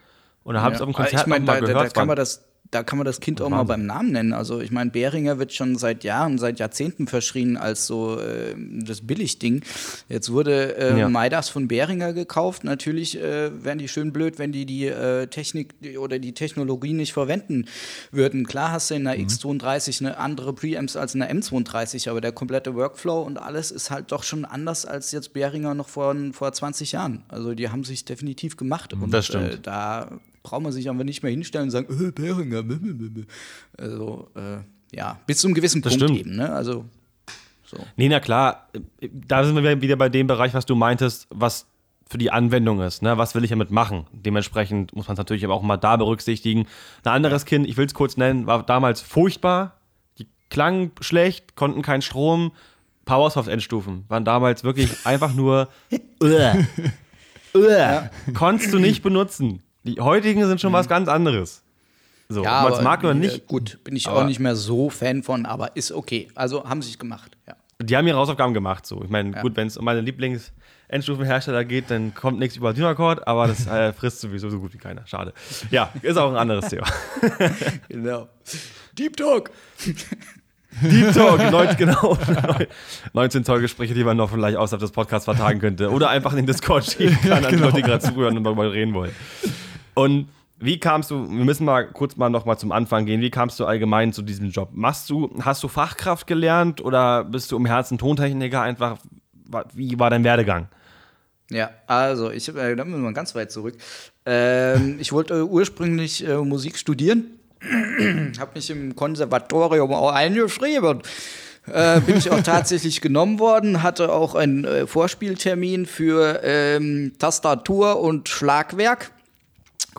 Und dann habe ich es auf dem Konzert ich meine, noch mal da, da, gehört. da, es kann man das, da kann man das Kind auch mal beim Namen nennen. Also ich meine, Behringer wird schon seit Jahren, seit Jahrzehnten verschrien als so äh, das Billigding. Jetzt wurde äh, Ja. Maidas von Behringer gekauft. Natürlich äh, wären die schön blöd, wenn die die äh, Technik oder die Technologie nicht verwenden würden. Klar hast du in einer X32 eine andere Preamps als in einer M32, aber der komplette Workflow und alles ist halt doch schon anders als jetzt Behringer noch vor, vor 20 Jahren. Also die haben sich definitiv gemacht. Und Das stimmt. Äh, da braucht man sich aber nicht mehr hinstellen und sagen, äh, Behringer. bäh, bäh, bäh, bäh. Also, äh, ja, bis zu einem gewissen Das Punkt stimmt. eben. Ne? Also, so. Nee, na klar, da sind wir wieder bei dem Bereich, was du meintest, was für die Anwendung ist. Ne? Was will ich damit machen? Dementsprechend muss man es natürlich aber auch mal da berücksichtigen. Ein anderes Kind, ich will es kurz nennen, war damals furchtbar. Die klangen schlecht, konnten keinen Strom, Powersoft-Endstufen waren damals wirklich einfach nur. Konntest du nicht benutzen. Die heutigen sind schon was ganz anderes. So, Ja, ob man es mag oder äh, nicht. Gut, bin ich auch nicht mehr so Fan von, aber ist okay. Also haben sie es gemacht, ja. Die haben ihre Hausaufgaben gemacht. So. Ich meine, gut, wenn es um meine Lieblings-Endstufenhersteller geht, dann kommt nichts über Dynacord, aber das äh, frisst sowieso so gut wie keiner. Schade. Ja, ist auch ein anderes Thema. Genau. Deep Talk. Deep Talk, 19, genau. 19 Zoll-Gespräche, die man noch vielleicht außerhalb des Podcasts vertagen könnte. Oder einfach in den Discord schieben kann, an die Leute, die gerade zuhören und darüber reden wollen. Und wie kamst du, wir müssen mal kurz mal noch mal zum Anfang gehen, wie kamst du allgemein zu diesem Job? Machst du, hast du Fachkraft gelernt oder bist du im Herzen Tontechniker einfach? Wie war dein Werdegang? Ja, also ich, äh, da müssen wir ganz weit zurück. Ähm, ich wollte äh, ursprünglich äh, Musik studieren, habe mich im Konservatorium auch eingeschrieben. Äh, bin ich auch tatsächlich genommen worden, hatte auch einen äh, Vorspieltermin für ähm, Tastatur und Schlagwerk.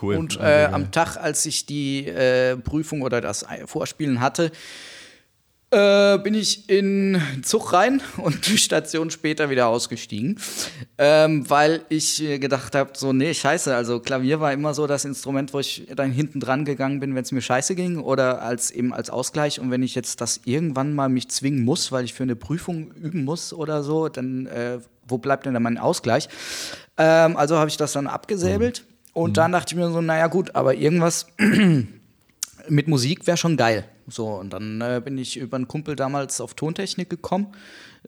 Cool. Und äh, am Tag, als ich die äh, Prüfung oder das Vorspielen hatte, äh, bin ich in den Zug rein und eine Station später wieder ausgestiegen, ähm, weil ich äh, gedacht habe, so, nee, scheiße, also Klavier war immer so das Instrument, wo ich dann hinten dran gegangen bin, wenn es mir scheiße ging oder als eben als Ausgleich und wenn ich jetzt das irgendwann mal mich zwingen muss, weil ich für eine Prüfung üben muss oder so, dann äh, wo bleibt denn da mein Ausgleich? Ähm, also habe ich das dann abgesäbelt und dann dachte ich mir so, naja gut, aber irgendwas mit Musik wäre schon geil. So, und dann äh, bin ich über einen Kumpel damals auf Tontechnik gekommen,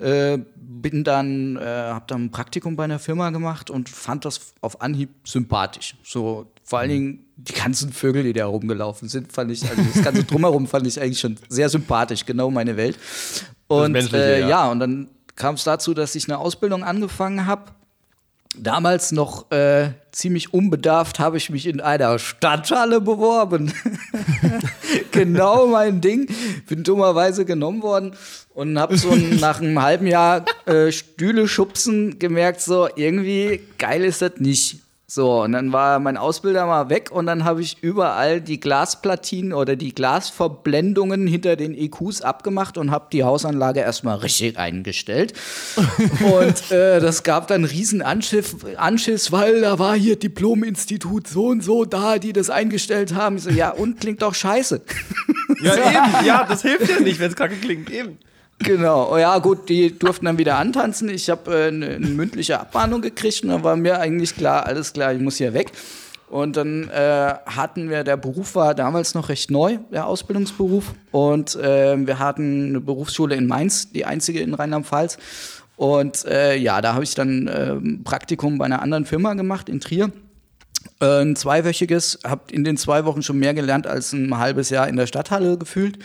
äh, bin dann, äh, habe dann ein Praktikum bei einer Firma gemacht und fand das auf Anhieb sympathisch. So, vor allen Dingen die ganzen Vögel, die da rumgelaufen sind, fand ich, also das ganze Drumherum fand ich eigentlich schon sehr sympathisch, genau meine Welt. Und äh, ja. ja, und dann kam es dazu, dass ich eine Ausbildung angefangen habe Damals noch äh, ziemlich unbedarft habe ich mich in einer Stadthalle beworben. genau mein Ding. Bin dummerweise genommen worden und habe so nach einem halben Jahr äh, Stühle schubsen gemerkt, so irgendwie geil ist das nicht. So, und dann war mein Ausbilder mal weg und dann habe ich überall die Glasplatinen oder die Glasverblendungen hinter den EQs abgemacht und habe die Hausanlage erstmal richtig eingestellt. und äh, das gab dann riesen Anschiff, Anschiss, weil da war hier Diplom-Institut so und so da, die das eingestellt haben. Ich so, ja, und klingt doch scheiße. Ja, eben. Ja, das hilft ja nicht, wenn es kacke klingt. Eben. Genau, oh ja gut, die durften dann wieder antanzen. Ich habe äh, eine, eine mündliche Abmahnung gekriegt und dann war mir eigentlich klar, alles klar, ich muss hier weg. Und dann äh, hatten wir, der Beruf war damals noch recht neu, der Ausbildungsberuf. Und äh, wir hatten eine Berufsschule in Mainz, die einzige in Rheinland-Pfalz. Und äh, ja, da habe ich dann ähm, Praktikum bei einer anderen Firma gemacht in Trier. Äh, ein zweiwöchiges, habe in den zwei Wochen schon mehr gelernt als ein halbes Jahr in der Stadthalle gefühlt.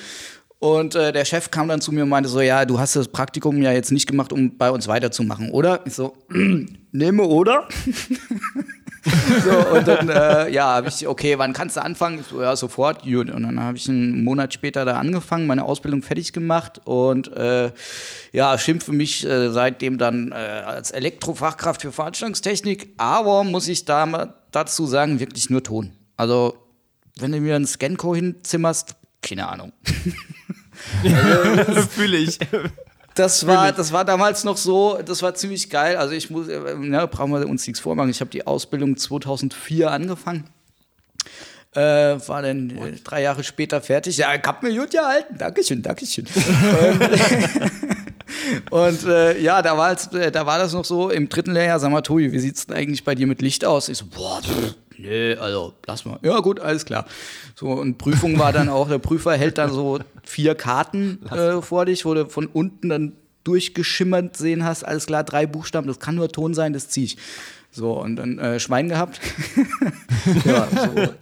Und äh, der Chef kam dann zu mir und meinte so, ja, du hast das Praktikum ja jetzt nicht gemacht, um bei uns weiterzumachen, oder? Ich so, nehme, oder? so, und dann, äh, ja, habe ich, okay, wann kannst du anfangen? Ich so, ja, sofort. Und dann habe ich einen Monat später da angefangen, meine Ausbildung fertig gemacht und äh, ja, schimpfe mich äh, seitdem dann äh, als Elektrofachkraft für Veranstaltungstechnik, aber muss ich da dazu sagen, wirklich nur Ton. Also, wenn du mir einen Scanco hinzimmerst, keine Ahnung. Fühle ich. Das war, das war damals noch so, das war ziemlich geil. Also ich muss, äh, ne, brauchen wir uns nichts vormachen. Ich habe die Ausbildung 2004 angefangen. Äh, war dann äh, drei Jahre später fertig. Ja, ich hab mir gut gehalten. Dankeschön, Dankeschön. Und äh, ja, da war, äh, da war das noch so im dritten Lehrjahr, sag mal, Tobi, wie sieht's denn eigentlich bei dir mit Licht aus? Ich so, boah, pff, nee, also lass mal. Ja, gut, alles klar. So, und Prüfung war dann auch, der Prüfer hält dann so vier Karten äh, vor dich, wo du von unten dann durchgeschimmert sehen hast, alles klar, drei Buchstaben, das kann nur Ton sein, das zieh ich. So, und dann äh, Schwein gehabt. ja,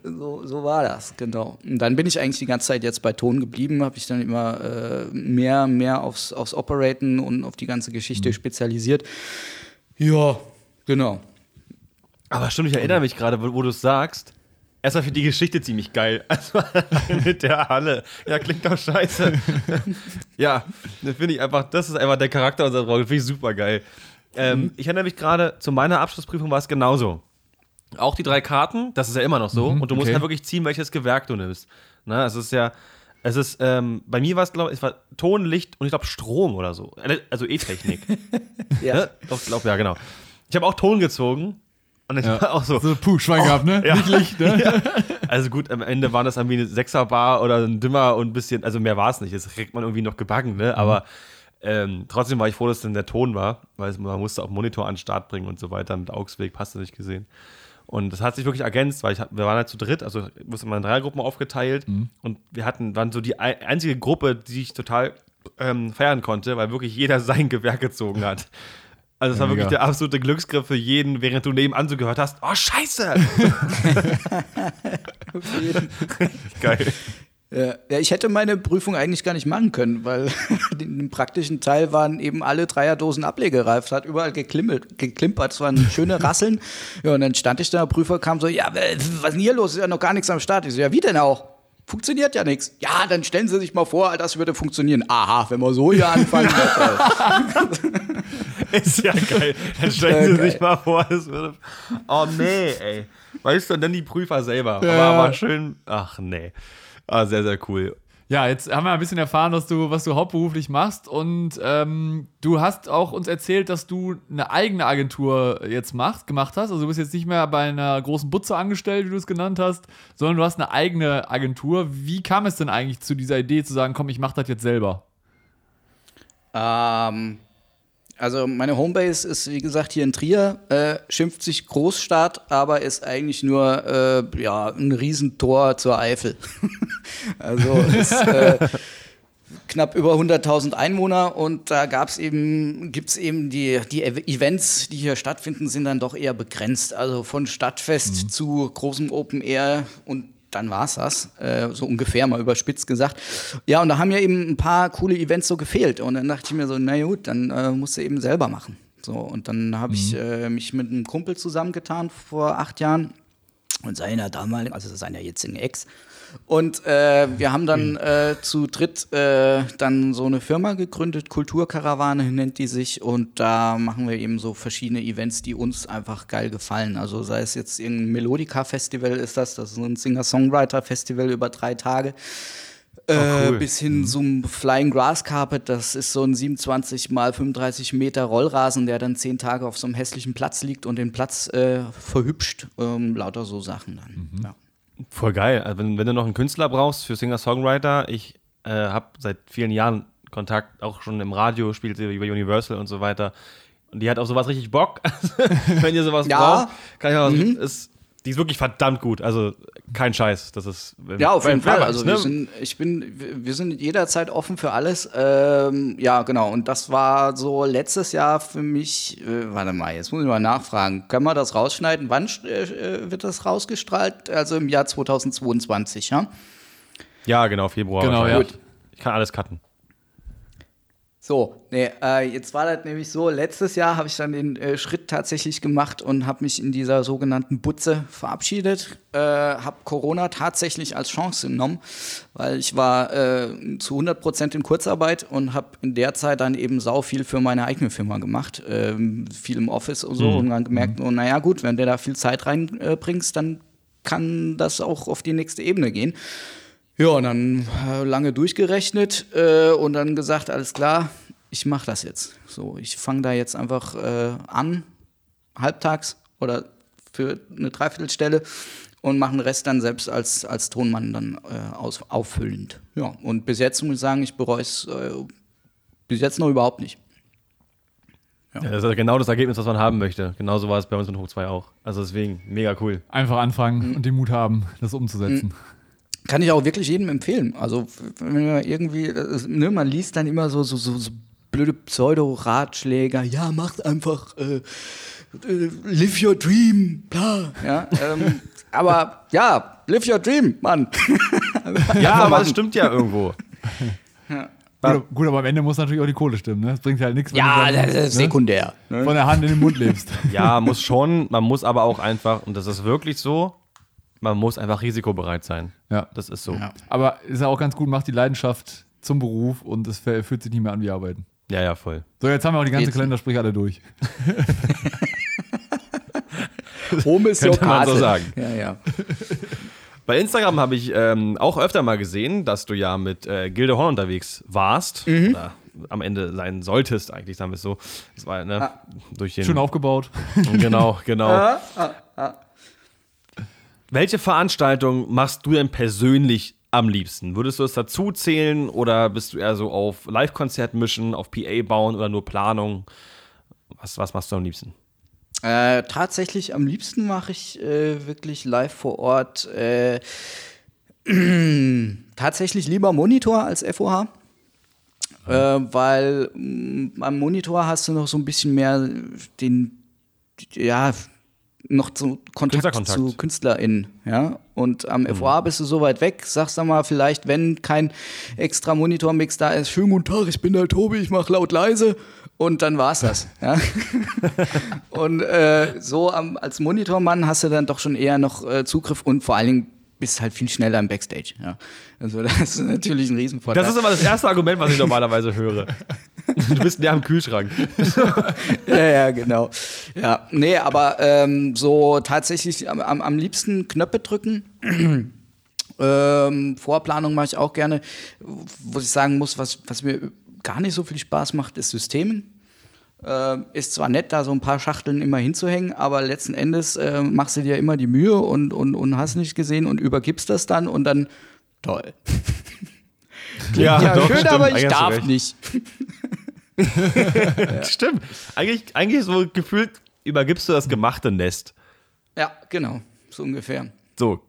so, so, so war das, genau. Und dann bin ich eigentlich die ganze Zeit jetzt bei Ton geblieben, habe ich dann immer äh, mehr, mehr aufs, aufs Operaten und auf die ganze Geschichte spezialisiert. Ja, genau. Aber stimmt, ich erinnere mich gerade, wo, wo du es sagst. Erstmal für die Geschichte ziemlich geil. Also mit der Halle. Ja, klingt doch scheiße. ja, das finde ich einfach, das ist einfach der Charakter unserer Rolle. Finde ich super geil. Ähm, Ich erinnere mich gerade, zu meiner Abschlussprüfung war es genauso. Auch die drei Karten, das ist ja immer noch so. und du musst okay. halt wirklich ziehen, welches Gewerk du nimmst. Na, es ist ja, Es ist, ähm, bei mir war es, glaube ich, es war Ton, Licht und ich glaube Strom oder so. Also E-Technik. Ja. Ne? Doch, glaub, ja, genau. Ich habe auch Ton gezogen und ich Ja. war auch so. So, puh, Schwein gehabt, ne? ja. Nicht Licht, ne? Ja. Also gut, am Ende waren das irgendwie eine Sechserbar oder ein Dimmer und ein bisschen, also mehr war es nicht. Das kriegt man irgendwie noch gebacken, ne? Aber ähm, trotzdem war ich froh, dass dann der Ton war, weil es, man musste auch Monitor an den Start bringen und so weiter. Mit Augsweg passte nicht gesehen. Und das hat sich wirklich ergänzt, weil ich, wir waren halt zu dritt, also wusste man in drei Gruppen aufgeteilt und wir hatten, waren so die ei- einzige Gruppe, die ich total ähm, feiern konnte, weil wirklich jeder sein Gewehr gezogen hat. Also es Ja, war wirklich mega. der absolute Glücksgriff für jeden, während du nebenan so gehört hast, oh scheiße! Geil. Ja, ich hätte meine Prüfung eigentlich gar nicht machen können, weil in dem praktischen Teil waren eben alle Dreierdosen ablegereif. Es hat überall geklimmelt, geklimpert. Es waren schöne Rasseln. Ja, und dann stand ich da, der Prüfer kam so, ja, was ist denn hier los? Ist ja noch gar nichts am Start. Ich so, ja, wie denn auch? Funktioniert ja nichts. Ja, dann stellen Sie sich mal vor, das würde funktionieren. Aha, wenn wir so hier anfangen. Ist ja geil. Dann stellen Sie sich mal vor, es würde. Oh nee, ey. Weißt du, und dann die Prüfer selber. Aber, Ja. aber schön. Ach nee. Ah, sehr, sehr cool. Ja, jetzt haben wir ein bisschen erfahren, was du, was du hauptberuflich machst. Und ähm, du hast auch uns erzählt, dass du eine eigene Agentur jetzt machst, gemacht hast. Also du bist jetzt nicht mehr bei einer großen Butze angestellt, wie du es genannt hast, sondern du hast eine eigene Agentur. Wie kam es denn eigentlich zu dieser Idee zu sagen, komm, ich mach das jetzt selber? Ähm, also meine Homebase ist, wie gesagt, hier in Trier, äh, schimpft sich Großstadt, aber ist eigentlich nur äh, ja, ein Riesentor zur Eifel. also ist äh, knapp über 100.000 Einwohner und da gab's eben, gibt's eben die, die Ev- Events, die hier stattfinden, sind dann doch eher begrenzt. Also von Stadtfest zu großem Open Air und dann war's das, äh, so ungefähr mal überspitzt gesagt. Ja, und da haben ja eben ein paar coole Events so gefehlt. Und dann dachte ich mir so, na gut, dann äh, musst du eben selber machen. So, und dann habe ich äh, mich mit einem Kumpel zusammengetan vor acht Jahren und seiner damaligen, also seiner jetzigen Ex. Und äh, wir haben dann äh, zu dritt äh, dann so eine Firma gegründet, Kulturkarawane nennt die sich. Und da machen wir eben so verschiedene Events, die uns einfach geil gefallen. Also sei es jetzt irgendein Melodica-Festival ist das, das ist so ein Singer-Songwriter-Festival über drei Tage. Äh, cool. bis hin zum Flying Grass Carpet, das ist so ein 27 mal 35 Meter Rollrasen, der dann zehn Tage auf so einem hässlichen Platz liegt und den Platz äh, verhübscht. Ähm, lauter so Sachen dann. Ja. Voll geil. Also wenn, wenn du noch einen Künstler brauchst für Singer-Songwriter, ich äh, habe seit vielen Jahren Kontakt, auch schon im Radio, spielt sie über Universal und so weiter. Und die hat auf sowas richtig Bock. wenn ihr sowas Ja. braucht, kann ich auch was, ist, die ist wirklich verdammt gut. Also kein Scheiß. Das ist. Ja, auf jeden Fall. weiß, Also ne? wir sind, ich bin, wir wir sind jederzeit offen für alles. Ähm, ja, genau. Und das war so letztes Jahr für mich. Äh, warte mal, jetzt muss ich mal nachfragen. Können wir das rausschneiden? Wann äh, wird das rausgestrahlt? Also im Jahr 2022, ja? Ja, genau, Februar. Genau, ja. Ich kann alles cutten. So, nee, äh, jetzt war das nämlich so, letztes Jahr habe ich dann den äh, Schritt tatsächlich gemacht und habe mich in dieser sogenannten Butze verabschiedet, äh, habe Corona tatsächlich als Chance genommen, weil ich war äh, zu 100 Prozent in Kurzarbeit und habe in der Zeit dann eben sau viel für meine eigene Firma gemacht, ähm, viel im Office und so und dann gemerkt, oh, naja gut, wenn du da viel Zeit reinbringst, dann kann das auch auf die nächste Ebene gehen. Ja, und dann äh, lange durchgerechnet äh, und dann gesagt, alles klar, ich mache das jetzt. So, ich fange da jetzt einfach äh, an, halbtags oder für eine Dreiviertelstelle und mache den Rest dann selbst als, als Tonmann dann äh, aus, auffüllend. Ja, und bis jetzt muss ich sagen, ich bereue es äh, bis jetzt noch überhaupt nicht. Ja, das ist genau das Ergebnis, was man haben möchte. Genauso war es bei uns mit Hoch 2 auch. Also deswegen, mega cool. Einfach anfangen und den Mut haben, das umzusetzen. Kann ich auch wirklich jedem empfehlen. Also, wenn man irgendwie, äh, ne, man liest dann immer so, so, so, so blöde Pseudo-Ratschläger. Ja, macht einfach, äh, äh, live your dream, bla. Ja, ähm, aber ja, live your dream, Mann. Ja, aber das stimmt ja irgendwo. Gut, gut, aber am Ende muss natürlich auch die Kohle stimmen. Ne? Das bringt halt nichts, wenn Ja, du dann, das ist sekundär. ne, von der Hand in den Mund lebst. Ja, muss schon. Man muss aber auch einfach, und das ist wirklich so, man muss einfach risikobereit sein. Ja. Das ist so. Ja. Aber ist ja auch ganz gut, macht die Leidenschaft zum Beruf und es fühlt sich nicht mehr an wie Arbeiten. Ja, ja, voll. So, jetzt haben wir auch die ganze Jetzt- Kalendersprüche alle durch. Home ist Könnte man so sagen. Ja, ja. Bei Instagram habe ich ähm, auch öfter mal gesehen, dass du ja mit äh, Gilde Horn unterwegs warst. Mhm. Oder am Ende sein solltest, eigentlich, sagen wir es so. Das war, ne, Ah. durch den. Schön aufgebaut. Genau, genau. Ah, ah, ah. Welche Veranstaltung machst du denn persönlich am liebsten? Würdest du es dazu zählen oder bist du eher so auf Live-Konzert mischen, auf PA bauen oder nur Planung? Was, was machst du am liebsten? Äh, tatsächlich am liebsten mache ich äh, wirklich live vor Ort äh, tatsächlich lieber Monitor als FOH. Äh, weil mh, am Monitor hast du noch so ein bisschen mehr den, ja, noch so Kontakt Künstlerkontakt. zu KünstlerInnen, ja. Und am FOH bist du so weit weg, sagst dann mal vielleicht, wenn kein extra Monitormix da ist, schönen guten Tag, ich bin der Tobi, ich mach laut leise und dann war's das, ja. Und äh, so am, als Monitormann hast du dann doch schon eher noch äh, Zugriff und vor allen Dingen bist halt viel schneller im Backstage. Ja. Also das ist natürlich ein Riesenvorteil. Das ist immer das erste Argument, was ich normalerweise höre. Du bist näher am Kühlschrank. ja, ja, genau. Ja, nee, aber ähm, so tatsächlich am, am, liebsten Knöpfe drücken. ähm, Vorplanung mache ich auch gerne. Wo ich sagen muss, was, was mir gar nicht so viel Spaß macht, ist Systemen. Äh, ist zwar nett, da so ein paar Schachteln immer hinzuhängen, aber letzten Endes äh, machst du dir immer die Mühe und, und, und hast nicht gesehen und übergibst das dann und dann toll. Ja, doch, schön, stimmt. aber ich Eigentlich du darf nicht. Stimmt. Eigentlich, eigentlich so gefühlt übergibst du das gemachte Nest. Ja, genau, so ungefähr. So.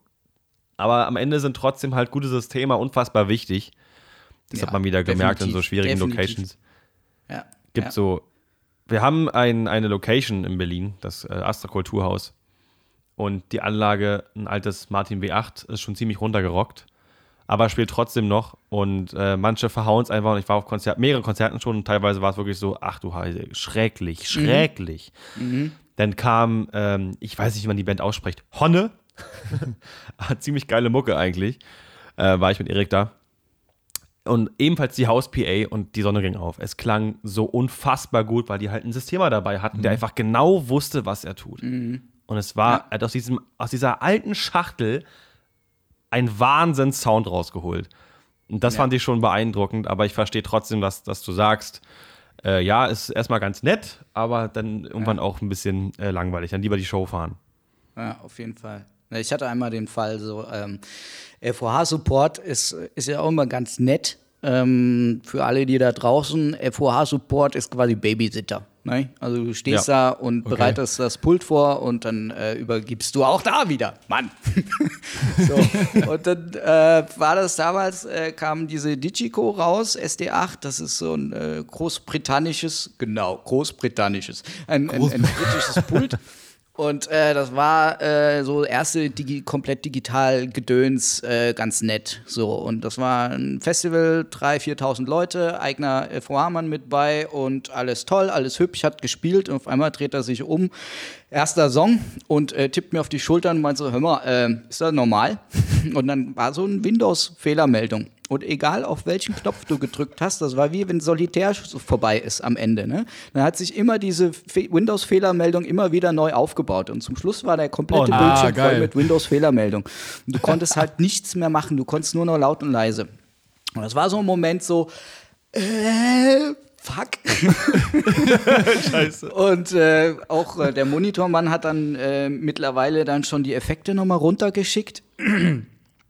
Aber am Ende sind trotzdem halt gute Systeme unfassbar wichtig. Das Ja, hat man wieder gemerkt in so schwierigen definitiv. Locations. Ja. Gibt ja. so. Wir haben ein, eine Location in Berlin, das äh, Astra Kulturhaus. Und die Anlage, ein altes Martin W8, ist schon ziemlich runtergerockt. Aber spielt trotzdem noch. Und äh, manche verhauen es einfach. Und ich war auf Konzert, mehreren Konzerten schon. Und teilweise war es wirklich so: Ach du Heise, schrecklich, schrecklich. Dann kam, ähm, ich weiß nicht, wie man die Band ausspricht, Honne. Hat ziemlich geile Mucke eigentlich. Äh, war ich mit Erik da. Und ebenfalls die Haus-PA und die Sonne ging auf. Es klang so unfassbar gut, weil die halt einen Systemer dabei hatten, der einfach genau wusste, was er tut. Und es war, er hat aus, diesem, aus dieser alten Schachtel ein Wahnsinns-Sound rausgeholt. Und das Ja. fand ich schon beeindruckend, aber ich verstehe trotzdem, dass, dass du sagst, äh, ja, ist erstmal ganz nett, aber dann irgendwann auch ein bisschen äh, langweilig. Dann lieber die Show fahren. Ja, auf jeden Fall. Ja, Ich hatte einmal den Fall, so ähm, FOH-Support ist, ist ja auch immer ganz nett. Ähm, für alle, die da draußen, FOH-Support ist quasi Babysitter. Ne? Also du stehst da und bereitest das Pult vor und dann äh, übergibst du auch da wieder. Mann. so. Und dann äh, war das damals, äh, kam diese Digico raus, SD8, das ist so ein äh, großbritannisches, genau, großbritannisches, ein, ein, ein britisches Pult. Und äh, das war äh, so erste Digi komplett digital Gedöns, äh, ganz nett. So und das war ein Festival, 3.000, 4.000 Leute, eigener FOH-Mann mit bei und alles toll, alles hübsch, hat gespielt und auf einmal dreht er sich um, erster Song und äh, tippt mir auf die Schulter und meint so, hör mal, äh, ist das normal? Und dann war so eine Windows-Fehlermeldung. Und egal auf welchen Knopf du gedrückt hast, das war wie wenn Solitär so vorbei ist am Ende. Ne? Dann hat sich immer diese Fe- Windows-Fehlermeldung immer wieder neu aufgebaut. Und zum Schluss war der komplette Oh, Bildschirm ah, voll mit Windows-Fehlermeldung. Und du konntest halt nichts mehr machen, du konntest nur noch laut und leise. Und das war so ein Moment so, äh, fuck. Scheiße. Und äh, auch äh, der Monitormann hat dann äh, mittlerweile dann schon die Effekte nochmal runtergeschickt.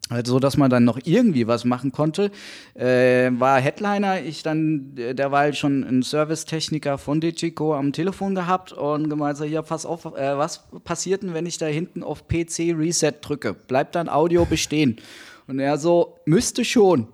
Also, dass man dann noch irgendwie was machen konnte. Äh, war Headliner, ich dann äh, derweil schon einen Servicetechniker von Digico am Telefon gehabt und gemeint, so, ja, pass auf, äh, was passiert denn, wenn ich da hinten auf PC Reset drücke? Bleibt dann Audio bestehen? Und er so, müsste schon.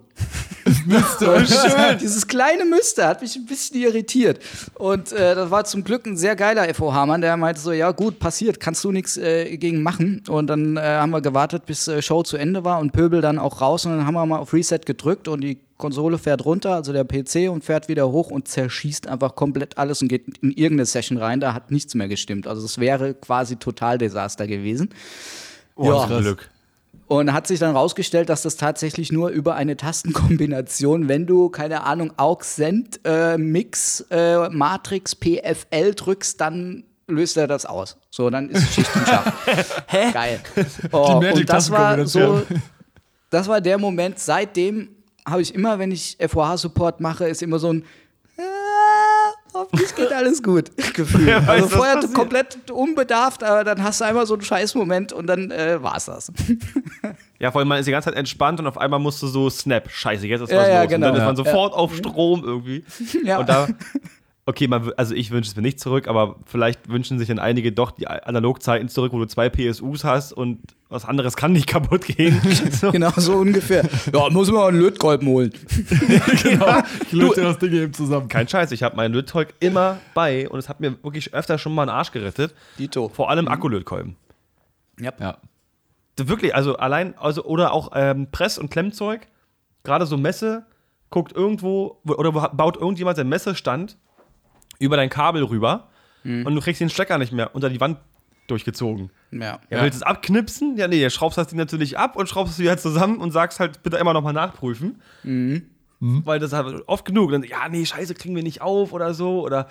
Müsste schön. Dieses kleine Müsste hat mich ein bisschen irritiert. Und äh, das war zum Glück ein sehr geiler FOH-Mann, der meinte so, ja gut, passiert, kannst du nichts äh, gegen machen. Und dann äh, haben wir gewartet, bis äh, Show zu Ende war und Pöbel dann auch raus. Und dann haben wir mal auf Reset gedrückt und die Konsole fährt runter, also der PC, und fährt wieder hoch und zerschießt einfach komplett alles und geht in irgendeine Session rein. Da hat nichts mehr gestimmt. Also es wäre quasi total Desaster gewesen. Oh, Ja. Glück. Und hat sich dann rausgestellt, dass das tatsächlich nur über eine Tastenkombination, wenn du, keine Ahnung, AUX Send, äh, Mix, äh, Matrix, PFL drückst, dann löst er das aus. So, dann ist Schicht im Schacht. Hä? Geil. Oh, Die und das war so, das war der Moment, seitdem habe ich immer, wenn ich FOH-Support mache, ist immer so ein "Ah, Hoffentlich geht alles gut. Gefühl. weiß, also vorher komplett unbedarft, aber dann hast du einmal so einen Scheißmoment und dann äh, war's das. Ja, vor allem man ist die ganze Zeit entspannt und auf einmal musst du so Snap. Scheiße, jetzt ist Ja, was ja, los. genau. Und dann ist man Ja. sofort auf Strom irgendwie. Ja. Und da, okay, man, also ich wünsche es mir nicht zurück, aber vielleicht wünschen sich dann einige doch die Analogzeiten zurück, wo du zwei PSUs hast und was anderes kann nicht kaputt gehen. so. genau, so ungefähr. Ja, muss man einen Lötkolben holen. genau. Ich löse dir das Ding eben zusammen. Kein Scheiß, ich habe mein Lötzeug immer bei und es hat mir wirklich öfter schon mal einen Arsch gerettet. Dito. Vor allem Akkulötkolben. Ja. Wirklich, also allein, also oder auch ähm, Press- und Klemmzeug, gerade so Messe, guckt irgendwo oder wo- baut irgendjemand seinen Messestand über dein Kabel rüber und du kriegst den Stecker nicht mehr unter die Wand durchgezogen. Ja. Ja, Willst du es abknipsen? Ja, nee, dann schraubst das Ding natürlich ab und schraubst es wieder zusammen und sagst halt bitte immer nochmal nachprüfen. Weil das halt oft genug. Dann, ja, nee, scheiße, kriegen wir nicht auf oder so. Oder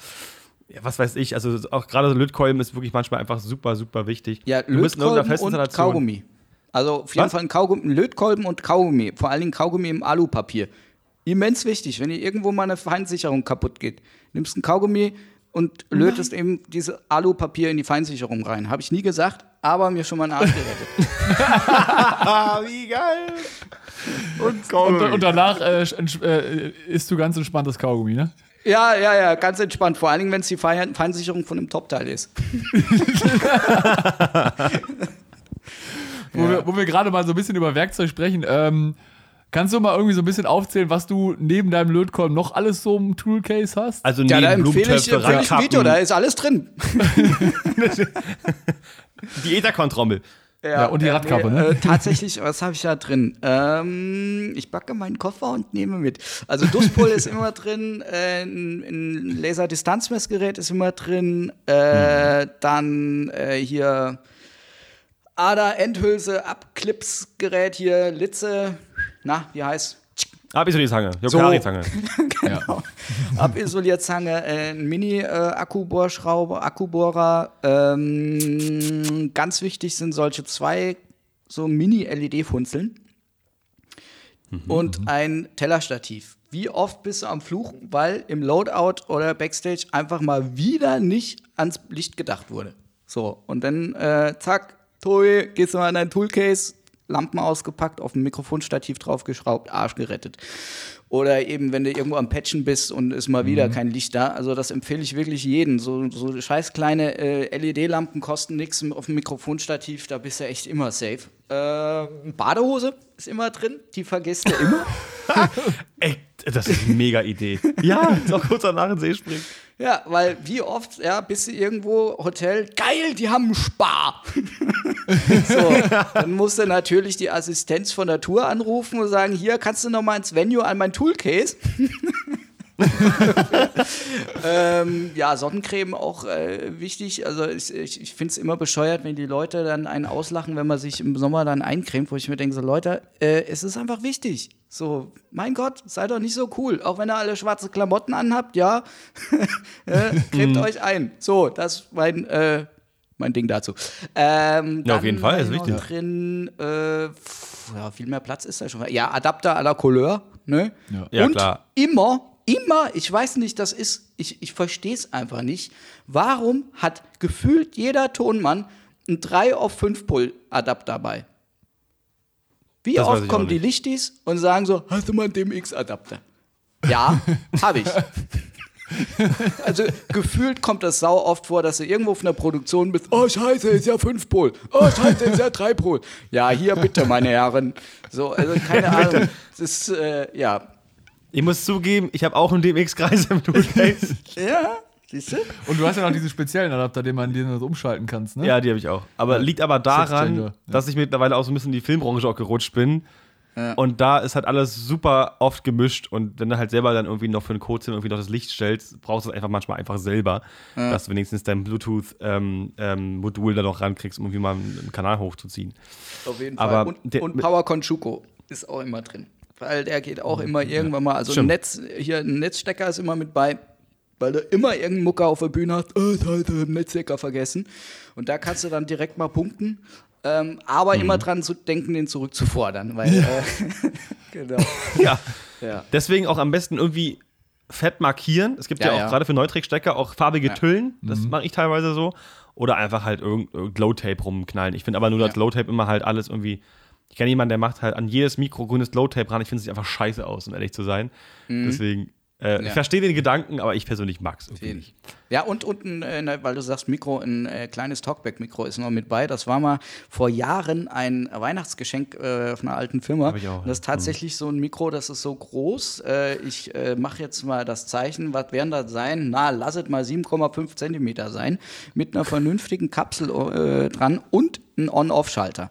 ja, was weiß ich. Also auch gerade so Lötkolben ist wirklich manchmal einfach super, super wichtig. Ja, Du Lötkolben und Kaugummi. Also auf jeden Was? Fall ein Kaugummi, ein Lötkolben und Kaugummi. Vor allen Dingen Kaugummi im Alupapier. Immens wichtig, wenn dir irgendwo mal eine Feinsicherung kaputt geht. Nimmst ein Kaugummi und lötest eben dieses Alupapier in die Feinsicherung rein. Habe ich nie gesagt, aber mir schon mal einen Arsch gerettet. Ah, wie geil. Und Und, und danach äh, äh, isst du ganz entspannt das Kaugummi, ne? ja, ja, ja, ganz entspannt. Vor allen Dingen, wenn es die Fein Feinsicherung von einem Topteil ist. Wo wir, wo wir gerade mal so ein bisschen über Werkzeug sprechen, ähm, kannst du mal irgendwie so ein bisschen aufzählen, was du neben deinem Lötkolben noch alles so im Toolcase hast? Also Ja, neben da empfehle ich, empfehle ich ein Video, da ist alles drin. die Etherkon-Trommel. Ja, und die Radkappe, ne? Äh, tatsächlich, was habe ich da drin? Ähm, ich backe meinen Koffer und nehme mit. Also Duspol ist immer drin, äh, ein, ein Laserdistanzmessgerät ist immer drin, äh, dann äh, hier Ader, Endhülse, Abklipsgerät hier, Litze, na, wie heißt? Abisolierzange, Yokari-Zange. Genau. Abisolierzange, äh, ein Mini-Akkubohrschrauber, Akkubohrer. Ähm, ganz wichtig sind solche zwei so Mini-LED-Funzeln und ein Tellerstativ. Wie oft bist du am Fluchen, weil im Loadout oder Backstage einfach mal wieder nicht ans Licht gedacht wurde. So, und dann äh, zack, Toi, gehst du mal in dein Toolcase, Lampen ausgepackt, auf ein Mikrofonstativ draufgeschraubt, Arsch gerettet. Oder eben, wenn du irgendwo am Patchen bist und ist mal wieder kein Licht da. Also das empfehle ich wirklich jedem. So, so scheiß kleine äh, LED-Lampen kosten nichts auf dem Mikrofonstativ, da bist du echt immer safe. Äh, Badehose ist immer drin, die vergisst du immer. Ey, das ist eine mega Idee. ja, noch kurz danach in den See springen. Ja, weil wie oft, ja, bist du irgendwo Hotel, geil, die haben einen Spar. so, dann musst du natürlich die Assistenz von der Tour anrufen und sagen, hier kannst du noch mal ins Venue an mein Toolcase. ähm, ja, Sonnencreme auch äh, wichtig. Also ich, ich, ich finde es immer bescheuert, wenn die Leute dann einen auslachen, wenn man sich im Sommer dann eincremt, wo ich mir denke, so Leute, äh, es ist einfach wichtig. So, mein Gott, seid doch nicht so cool. Auch wenn ihr alle schwarze Klamotten anhabt, ja, äh, cremt Mhm. euch ein. So, das ist mein, äh, mein Ding dazu. Ähm, Ja, auf jeden Fall, ist wichtig. Drin, äh, pf, ja, viel mehr Platz ist da schon. Ja, Adapter à la Couleur, ne? Ja. Ja, Und klar. immer, immer, ich weiß nicht, das ist, ich, ich verstehe es einfach nicht. Warum hat gefühlt jeder Tonmann einen 3 auf 5 Pull Adapter dabei? Wie Das oft kommen die. Lichtis und sagen so, hast du mal einen DMX-Adapter? Ja, habe ich. Also gefühlt kommt das sau oft vor, dass du irgendwo auf einer Produktion bist. Oh scheiße, ist ja 5 Pol. Oh scheiße, ist ja 3 Pol. Ja, hier bitte, meine Herren. So, also keine Ahnung. Das ist, äh, ja. Ich muss zugeben, ich habe auch einen DMX-Kreis im Toolcase. Ja, siehst du? Und du hast ja noch diesen speziellen Adapter, den man den so umschalten kannst, ne? ja, die habe ich auch. Aber liegt aber daran, ja. dass ich mittlerweile auch so ein bisschen in die Filmbranche auch gerutscht bin. Ja. Und da ist halt alles super oft gemischt und wenn du halt selber dann irgendwie noch für einen Codesinn irgendwie noch das Licht stellst, brauchst du es einfach manchmal einfach selber, dass du wenigstens dein Bluetooth-Modul ähm, Modul da noch rankriegst, um irgendwie mal einen, Kanal hochzuziehen. Auf jeden Aber Fall. Und, und Power Conchuco ist auch immer drin. Weil der geht auch immer irgendwann mal. Also ein. Netz, hier ein Netzstecker ist immer mit bei. weil du immer irgendeinen Mucker auf der Bühne hast, oh, da hat der Netzwerker vergessen. Und da kannst du dann direkt mal punkten. Ähm, aber immer dran zu denken, den zurückzufordern. Weil, äh, genau. Ja. Ja. Deswegen auch am besten irgendwie fett markieren. Es gibt ja, Ja, auch ja. gerade für Neuträgstecker auch farbige Ja. Tüllen. Das Mhm. mache ich teilweise so. Oder einfach halt irgendein Glow-Tape rumknallen. Ich finde aber nur das Ja. Glow-Tape immer halt alles irgendwie. Ich kenne jemanden, der macht halt an jedes Mikro grünes Glow-Tape ran. Ich finde es einfach scheiße aus, um ehrlich zu sein. Deswegen, äh, ich Mhm. Ja. verstehe den Gedanken, aber ich persönlich mag es irgendwie nicht. Ja, und, ein, äh, ne, weil du sagst Mikro, ein äh, kleines Talkback-Mikro ist noch mit bei. Das war mal vor Jahren ein Weihnachtsgeschenk äh, von einer alten Firma. Hab ich auch, das ist tatsächlich so ein Mikro, das ist so groß. Äh, ich äh, mache jetzt mal das Zeichen. Was werden das sein? Na, lass es mal 7,5 Zentimeter sein. Mit einer vernünftigen Kapsel äh, dran und ein On-Off-Schalter.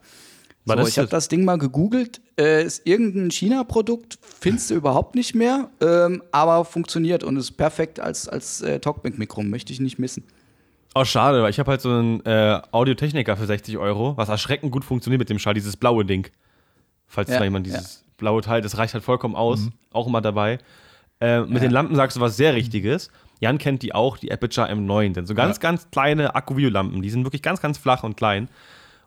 So, ich habe das? Ding mal gegoogelt. Äh, ist irgendein China-Produkt, findest du überhaupt nicht mehr, ähm, aber funktioniert und ist perfekt als, als äh, Talkback-Mikro. Möchte ich nicht missen. Oh, schade, weil ich habe halt so einen äh, Audiotechniker für 60 Euro, was erschreckend gut funktioniert mit dem Schall, dieses blaue Ding. Falls Ja, da jemand ja. dieses blaue Teil, das reicht halt vollkommen aus, auch immer dabei. Äh, mit den Lampen sagst du was sehr Richtiges. Jan kennt die auch, die Aperture M9. Sind so ganz, ganz kleine Akku-Videolampen. Die sind wirklich ganz, ganz flach und klein.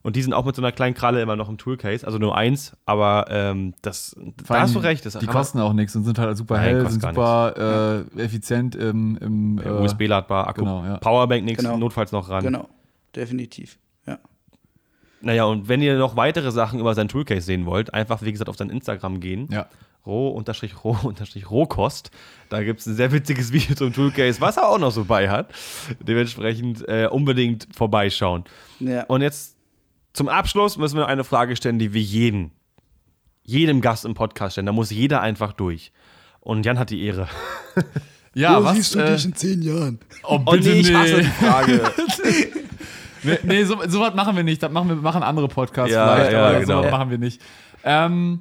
Und die sind auch mit so einer kleinen Kralle immer noch im Toolcase. Also nur eins, aber ähm, das, da hast du recht. Die kosten auch nichts und sind halt super Nein, hell, kosten sind super äh, effizient im, im äh, USB-ladbar, Akku, genau, ja. Powerbank nichts, Genau. notfalls noch ran. Genau, definitiv. Ja. Naja, und wenn ihr noch weitere Sachen über sein Toolcase sehen wollt, einfach, wie gesagt, auf sein Instagram gehen. Ja. roh-roh-rohkost. Da gibt es ein sehr witziges Video zum Toolcase, was er auch noch so bei hat. Dementsprechend äh, unbedingt vorbeischauen. Ja. Und jetzt zum Abschluss müssen wir eine Frage stellen, die wir jeden, jedem Gast im Podcast stellen. Da muss jeder einfach durch. Und Jan hat die Ehre. Ja, was? äh, in zehn Jahren? oh, Oh bitte nee, ich hasse nee. die Frage. Nee, so, so was machen wir nicht. Das machen wir machen andere Podcasts Ja, vielleicht, ja, aber genau. so was machen wir nicht. Ähm,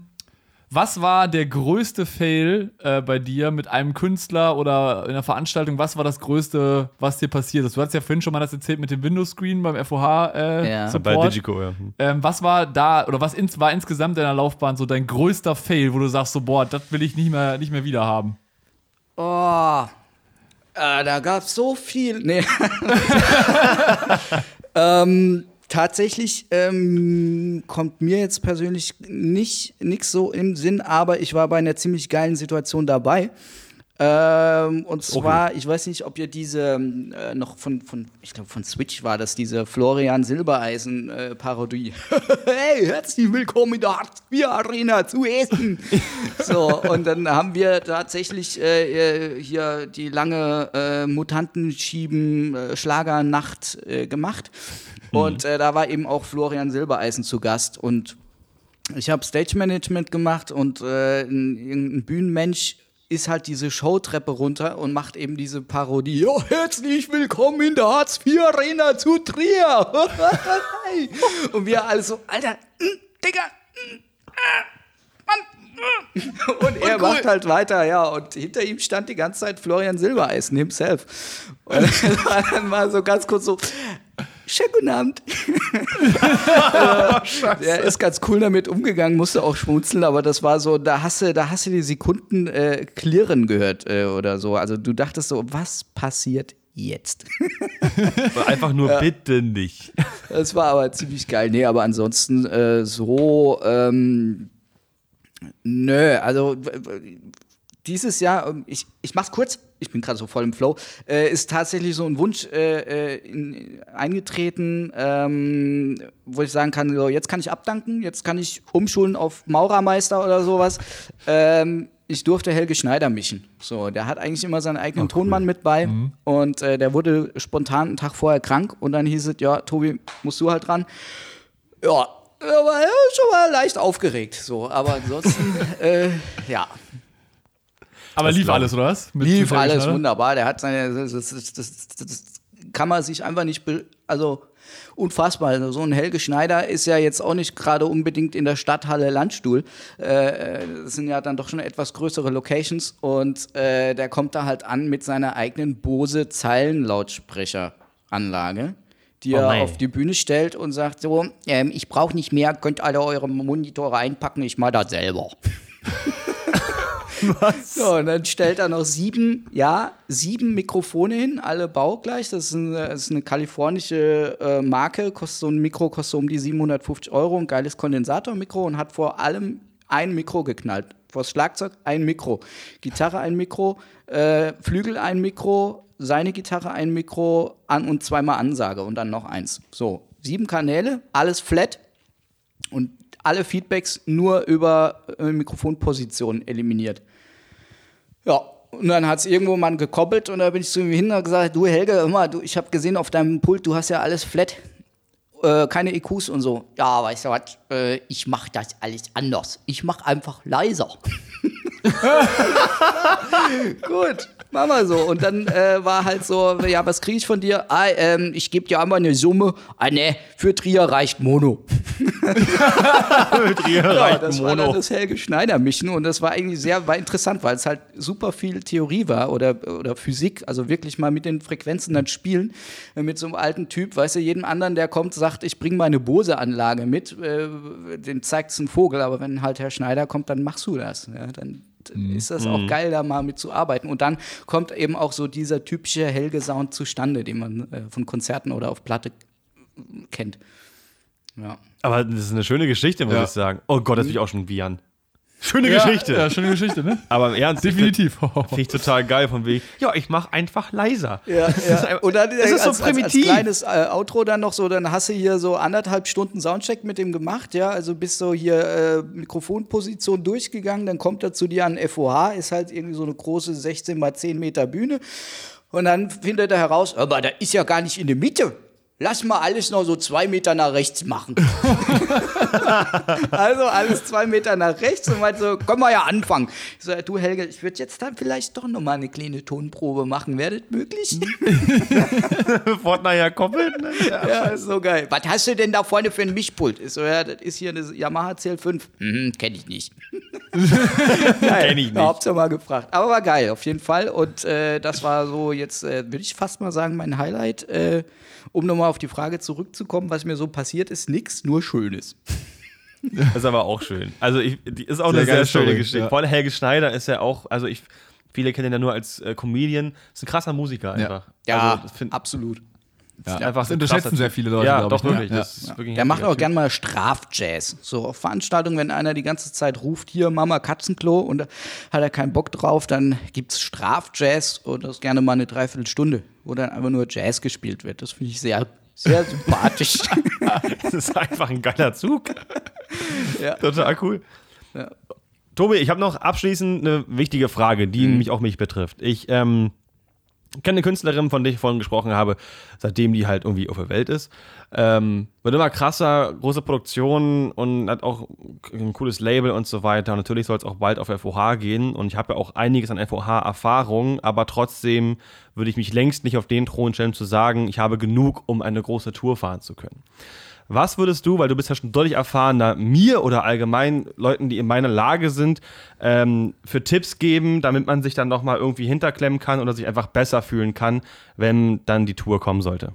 was war der größte Fail äh, bei dir mit einem Künstler oder in einer Veranstaltung? Was war das Größte, was dir passiert ist? Du hast ja vorhin schon mal das erzählt mit dem Windows-Screen beim FOH äh, Ja. Support. Bei Digico, ja. Ähm, was war da oder was ins, war insgesamt in deiner Laufbahn so dein größter Fail, wo du sagst so boah, das will ich nicht mehr nicht mehr wieder haben? Oh, äh, da gab es so viel. Nee. ähm, tatsächlich ähm, kommt mir jetzt persönlich nicht nichts so im Sinn, aber ich war bei einer ziemlich geilen Situation dabei. Ähm, und zwar, ich weiß nicht, ob ihr diese ähm, äh, noch von, von ich glaube von Switch war das, diese Florian Silbereisen äh, Parodie. hey, herzlich willkommen in der Hartz IV Arena zu Essen. so, und dann haben wir tatsächlich äh, äh, hier die lange äh, Mutantenschieben äh, Schlagernacht äh, gemacht. Und äh, da war eben auch Florian Silbereisen zu Gast und ich habe Stage Management gemacht und äh, ein, irgendein Bühnenmensch ist halt diese Showtreppe runter und macht eben diese Parodie. Ja, herzlich willkommen in der Hartz IV Arena zu Trier. und wir alle so, Alter, mm, Digga, mm, ah, Mann, mm. und er macht halt weiter, ja. Und hinter ihm stand die ganze Zeit Florian Silbereisen himself. Und war dann mal so ganz kurz so, schönen guten Abend. Der ist ganz cool damit umgegangen, musste auch schmunzeln, aber das war so, da hast du, da hast du die Sekunden äh, klirren gehört äh, oder so. Also du dachtest so, was passiert jetzt? Einfach nur bitte nicht. Das war aber ziemlich geil. Nee, aber ansonsten äh, so, ähm, nö, also dieses Jahr, ähm, ich, ich mach's kurz, ich bin gerade so voll im Flow, äh, ist tatsächlich so ein Wunsch äh, äh, in, eingetreten, ähm, wo ich sagen kann, so, jetzt kann ich abdanken, jetzt kann ich umschulen auf Maurermeister oder sowas. Ähm, ich durfte Helge Schneider mischen. So, der hat eigentlich immer seinen eigenen Tonmann mit bei und äh, der wurde spontan einen Tag vorher krank und dann hieß es, ja, Tobi, musst du halt dran. Ja, war ja schon mal leicht aufgeregt, so, aber ansonsten, äh, ja, Aber lief alles, oder was? Mit lief alles wunderbar. Der hat seine, das, das, das, das, kann man sich einfach nicht, also unfassbar. Also so ein Helge Schneider ist ja jetzt auch nicht gerade unbedingt in der Stadthalle Landstuhl. Äh, das sind ja dann doch schon etwas größere Locations und äh, der kommt da halt an mit seiner eigenen Bose Zeilenlautsprecheranlage die Oh er auf die Bühne stellt und sagt so, ähm, ich brauche nicht mehr, könnt alle eure Monitore einpacken, ich mache das selber. Was? So, und dann stellt er noch sieben, ja, sieben Mikrofone hin, alle baugleich. Das ist eine, das ist eine kalifornische äh, Marke, kostet so ein Mikro kostet um die 750 Euro, ein geiles Kondensatormikro und hat vor allem ein Mikro geknallt. Vor das Schlagzeug ein Mikro, Gitarre ein Mikro, äh, Flügel ein Mikro, seine Gitarre ein Mikro an und zweimal Ansage und dann noch eins. So, sieben Kanäle, alles flat und alle Feedbacks nur über äh, Mikrofonposition eliminiert. Ja, und dann hat es irgendwo mal gekoppelt und da bin ich zu ihm hin und gesagt, du Helge, immer, du, ich habe gesehen auf deinem Pult, du hast ja alles flat, äh, keine EQs und so. Ja, weißt du was, äh, ich mache das alles anders. Ich mache einfach leiser. Gut, machen wir so. Und dann äh, war halt so, ja, was kriege ich von dir? Ah, ähm, ich gebe dir einmal eine Summe. Ah, ne, für Trier reicht Mono. für Trier ja, reicht das Mono. war dann das Helge Schneider Mischen und das war eigentlich sehr war interessant, weil es halt super viel Theorie war oder, oder Physik, also wirklich mal mit den Frequenzen dann spielen. Äh, mit so einem alten Typ, weißt du, jedem anderen, der kommt, sagt, ich bringe meine Bose-Anlage mit, äh, den zeigt es ein Vogel, aber wenn halt Herr Schneider kommt, dann machst du das. Ja, dann. Ist das auch mhm. geil, da mal mitzuarbeiten. Und dann kommt eben auch so dieser typische Helge-Sound zustande, den man äh, von Konzerten oder auf Platte kennt. Ja. Aber das ist eine schöne Geschichte, muss ja. ich sagen. Oh Gott, das will ich auch schon wiehern. Schöne ja, Geschichte. Ja, schöne Geschichte, ne? Aber im Ernst. Definitiv. Finde ich total geil von wegen. Ja, ich mache einfach leiser. Ja, ja. Und dann das ist als, so primitiv. Als, als kleines äh, Outro dann noch so, dann hast du hier so anderthalb Stunden Soundcheck mit dem gemacht, ja. Also bist so hier äh, Mikrofonposition durchgegangen, dann kommt er zu dir an FOH, ist halt irgendwie so eine große 16 mal 10 Meter Bühne. Und dann findet er heraus, aber da ist ja gar nicht in der Mitte lass mal alles noch so zwei Meter nach rechts machen. also alles zwei Meter nach rechts und meinte so, können wir ja anfangen. Ich so, du Helge, ich würde jetzt dann vielleicht doch noch mal eine kleine Tonprobe machen. Wäre das möglich? Bevor nachher koppelt. Ne? Ja, ja, ist so geil. Was hast du denn da vorne für ein Mischpult? Ich so, ja, das ist hier eine Yamaha CL5. Mhm, kenn ich nicht. kenn ich nicht. Hauptsache mal gefragt. Aber war geil, auf jeden Fall. Und äh, das war so jetzt, äh, würde ich fast mal sagen, mein Highlight. Äh, um nochmal auf die Frage zurückzukommen, was mir so passiert ist, nichts, nur Schönes. Das ist aber auch schön. Also ich, die ist auch sehr eine sehr schöne Story, Geschichte. Ja. Vor allem Helge Schneider ist ja auch, also ich, viele kennen ihn ja nur als äh, Comedian, ist ein krasser Musiker einfach. Ja, also, find, absolut. Ja, einfach das unterschätzen sehr viele Leute. Ja, doch, ich, ne? wirklich. Ja. Wirklich Der macht auch gerne mal Strafjazz. So auf Veranstaltungen, wenn einer die ganze Zeit ruft, hier Mama Katzenklo und hat er keinen Bock drauf, dann gibt es Strafjazz und das gerne mal eine Dreiviertelstunde, wo dann einfach nur Jazz gespielt wird. Das finde ich sehr, sehr sympathisch. das ist einfach ein geiler Zug. Ja. Total cool. Ja. Tobi, ich habe noch abschließend eine wichtige Frage, die mhm. mich auch mich betrifft. Ich ähm, kenne eine Künstlerin, von der ich vorhin gesprochen habe, seitdem die halt irgendwie auf der Welt ist. Ähm, wird immer krasser, große Produktion und hat auch ein cooles Label und so weiter. Und natürlich soll es auch bald auf FOH gehen. Und ich habe ja auch einiges an FOH-Erfahrung, aber trotzdem würde ich mich längst nicht auf den Thron stellen, zu sagen, ich habe genug, um eine große Tour fahren zu können. Was würdest du, weil du bist ja schon deutlich erfahrener, mir oder allgemein Leuten, die in meiner Lage sind, ähm, für Tipps geben, damit man sich dann nochmal irgendwie hinterklemmen kann oder sich einfach besser fühlen kann, wenn dann die Tour kommen sollte?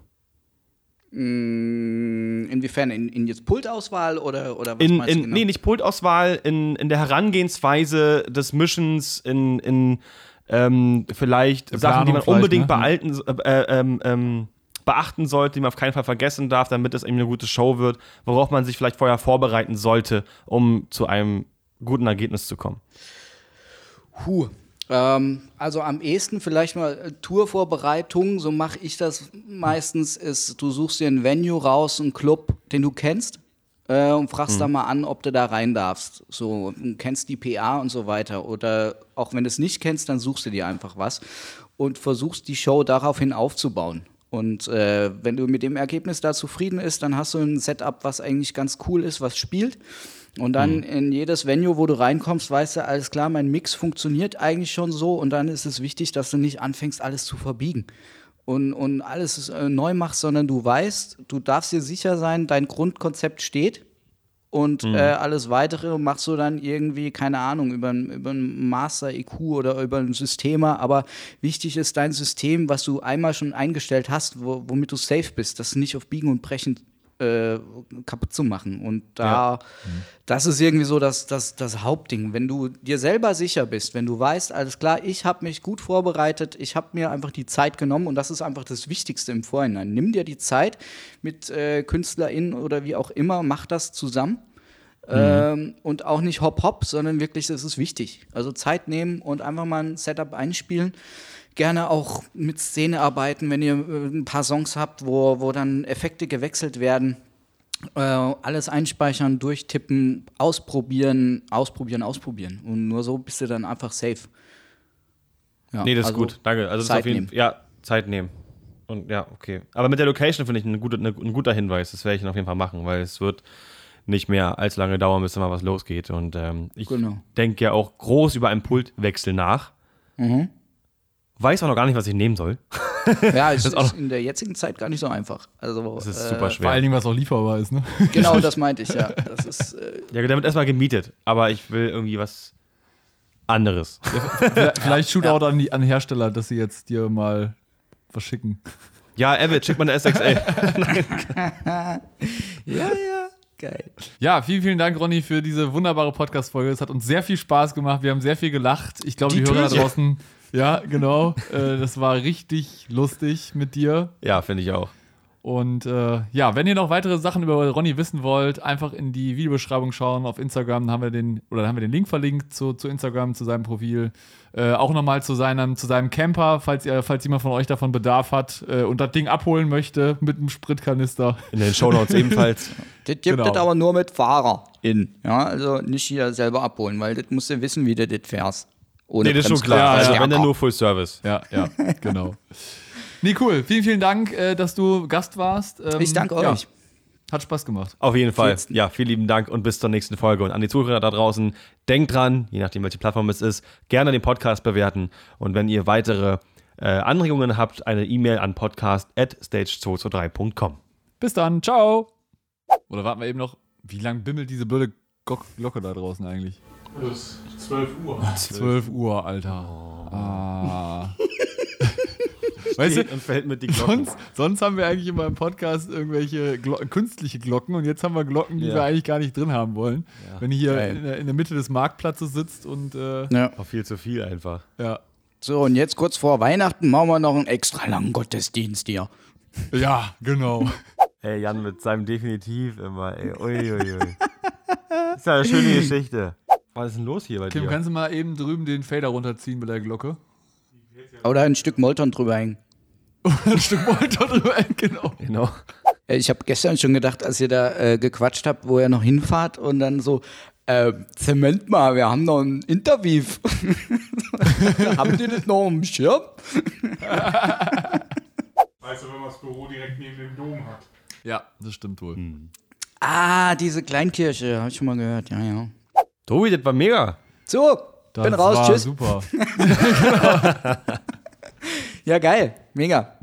Mm, inwiefern? In, in jetzt Pultauswahl oder, oder was in, in, genau? Nee, nicht Pultauswahl, in, in der Herangehensweise des Mischens, in, in ähm, vielleicht Sachen, die man unbedingt ne? behalten, äh, äh, ähm, ähm beachten sollte, die man auf keinen Fall vergessen darf, damit es eben eine gute Show wird, worauf man sich vielleicht vorher vorbereiten sollte, um zu einem guten Ergebnis zu kommen? Huh. Ähm, also am ehesten vielleicht mal äh, Tourvorbereitung, so mache ich das meistens, ist, du suchst dir ein Venue raus, einen Club, den du kennst. Äh, und fragst mhm. da mal an, ob du da rein darfst. So, kennst die PA und so weiter. Oder auch wenn du es nicht kennst, dann suchst du dir einfach was und versuchst die Show daraufhin aufzubauen. Und äh, wenn du mit dem Ergebnis da zufrieden bist, dann hast du ein Setup, was eigentlich ganz cool ist, was spielt. Und dann mhm. in jedes Venue, wo du reinkommst, weißt du, alles klar, mein Mix funktioniert eigentlich schon so. Und dann ist es wichtig, dass du nicht anfängst, alles zu verbiegen und, und alles äh, neu machst, sondern du weißt, du darfst dir sicher sein, dein Grundkonzept steht und mhm. äh, alles weitere machst du dann irgendwie, keine Ahnung, über, über ein Master-IQ oder über ein System. Aber wichtig ist dein System, was du einmal schon eingestellt hast, wo, womit du safe bist, dass du nicht auf Biegen und Brechen äh, kaputt zu machen. Und da, das ist irgendwie so das, das, das Hauptding. Wenn du dir selber sicher bist, wenn du weißt, alles klar, ich habe mich gut vorbereitet, ich habe mir einfach die Zeit genommen und das ist einfach das Wichtigste im Vorhinein. Nimm dir die Zeit mit äh, KünstlerInnen oder wie auch immer, mach das zusammen. Ähm, und auch nicht hopp hopp, sondern wirklich, das ist wichtig. Also Zeit nehmen und einfach mal ein Setup einspielen. Gerne auch mit Szene arbeiten, wenn ihr äh, ein paar Songs habt, wo, wo dann Effekte gewechselt werden. Äh, alles einspeichern, durchtippen, ausprobieren, ausprobieren, ausprobieren. Und nur so bist du dann einfach safe. Ja, Nee, das ist also gut. Danke. Also das ist Zeit auf jeden nehmen. Ja, Zeit nehmen. Und ja, okay. Aber mit der Location finde ich eine gute, eine, ein guter Hinweis. Das werde ich auf jeden Fall machen, weil es wird nicht mehr allzu lange dauern, bis da mal was losgeht. Und ähm, ich Genau. denke ja auch groß über einen Pultwechsel nach. Mhm. Weiß auch noch gar nicht, was ich nehmen soll. Ja, ist, ist auch- in der jetzigen Zeit gar nicht so einfach. Also, Das ist äh, super Vor schwer. allen Dingen, was auch lieferbar ist, ne? Genau, das meinte ich, ja. Das ist, äh, Ja, der wird erstmal gemietet, aber ich will irgendwie was anderes. Vielleicht- Vielleicht Shootout an die an Hersteller, dass sie jetzt dir mal was schicken. Ja, Evid, schick mal eine SXL. ja, ja, geil. Ja, vielen, vielen Dank, Ronny, für diese wunderbare Podcast-Folge. Es hat uns sehr viel Spaß gemacht. Wir haben sehr viel gelacht. Ich glaube, die, Die Hörer da draußen. Ja, genau. äh, das war richtig lustig mit dir. ja, finde ich auch. Und äh, ja, wenn ihr noch weitere Sachen über Ronny wissen wollt, einfach in die Videobeschreibung schauen. Auf Instagram Dann haben wir den, oder dann haben wir den Link verlinkt zu, zu Instagram, zu seinem Profil. Äh, auch nochmal zu seinem, zu seinem Camper, falls ihr, falls jemand von euch davon Bedarf hat äh, und das Ding abholen möchte mit einem Spritkanister. In den Shownotes ebenfalls. Das gibt Genau. es aber nur mit FahrerInnen. Ja, also nicht hier selber abholen, weil das musst du wissen, wie du das fährst. Ohne Nee, das ist schon klar. Also, Stärker. wenn dann nur Full Service. Ja, ja, genau. Nee, cool. Vielen, vielen Dank, äh, dass du Gast warst. Ähm, Ich danke ja, euch. hat Spaß gemacht. Auf jeden Fall. Vielen- Ja, vielen lieben Dank und bis zur nächsten Folge. Und an die Zuhörer da draußen, denkt dran, je nachdem, welche Plattform es ist, gerne den Podcast bewerten. Und wenn ihr weitere äh, Anregungen habt, eine E-Mail an podcast.stage223.com. Bis dann. Ciao. Oder warten wir eben noch, wie lang bimmelt diese blöde Glock- Glocke da draußen eigentlich? Das ist 12 Uhr. 12 Uhr, Alter. Ah. weißt du, und verhält mit die Glocken. sonst, sonst haben wir eigentlich immer im Podcast irgendwelche Glo künstliche Glocken und jetzt haben wir Glocken, die Ja. wir eigentlich gar nicht drin haben wollen. Wenn ihr hier in der, in der Mitte des Marktplatzes sitzt und äh, Ja. Auch viel zu viel einfach. ja. So, und jetzt kurz vor Weihnachten machen wir noch einen extra langen Gottesdienst hier. Ja, genau. Ey, Jan mit seinem Definitiv immer, ey. Uiuiui. ist ja eine schöne Geschichte. Was ist denn los hier bei Tim, dir? kannst du mal eben drüben den Fader runterziehen mit der Glocke? Oder ein Stück Molton drüber hängen. Ein Stück Molter drüber, genau. Genau. Äh, Ich habe gestern schon gedacht, als ihr da äh, gequatscht habt, wo ihr noch hinfahrt und dann so, äh, Zement mal, wir haben noch ein Interview. haben die das noch im Schirm? Weißt du, wenn man das Büro direkt neben dem Dom hat. Ja, das stimmt wohl. Ah, diese Kleinkirche, habe ich schon mal gehört, ja, ja. Tobi, das war mega. So, Das bin raus, war tschüss. super. Ja, geil, mega.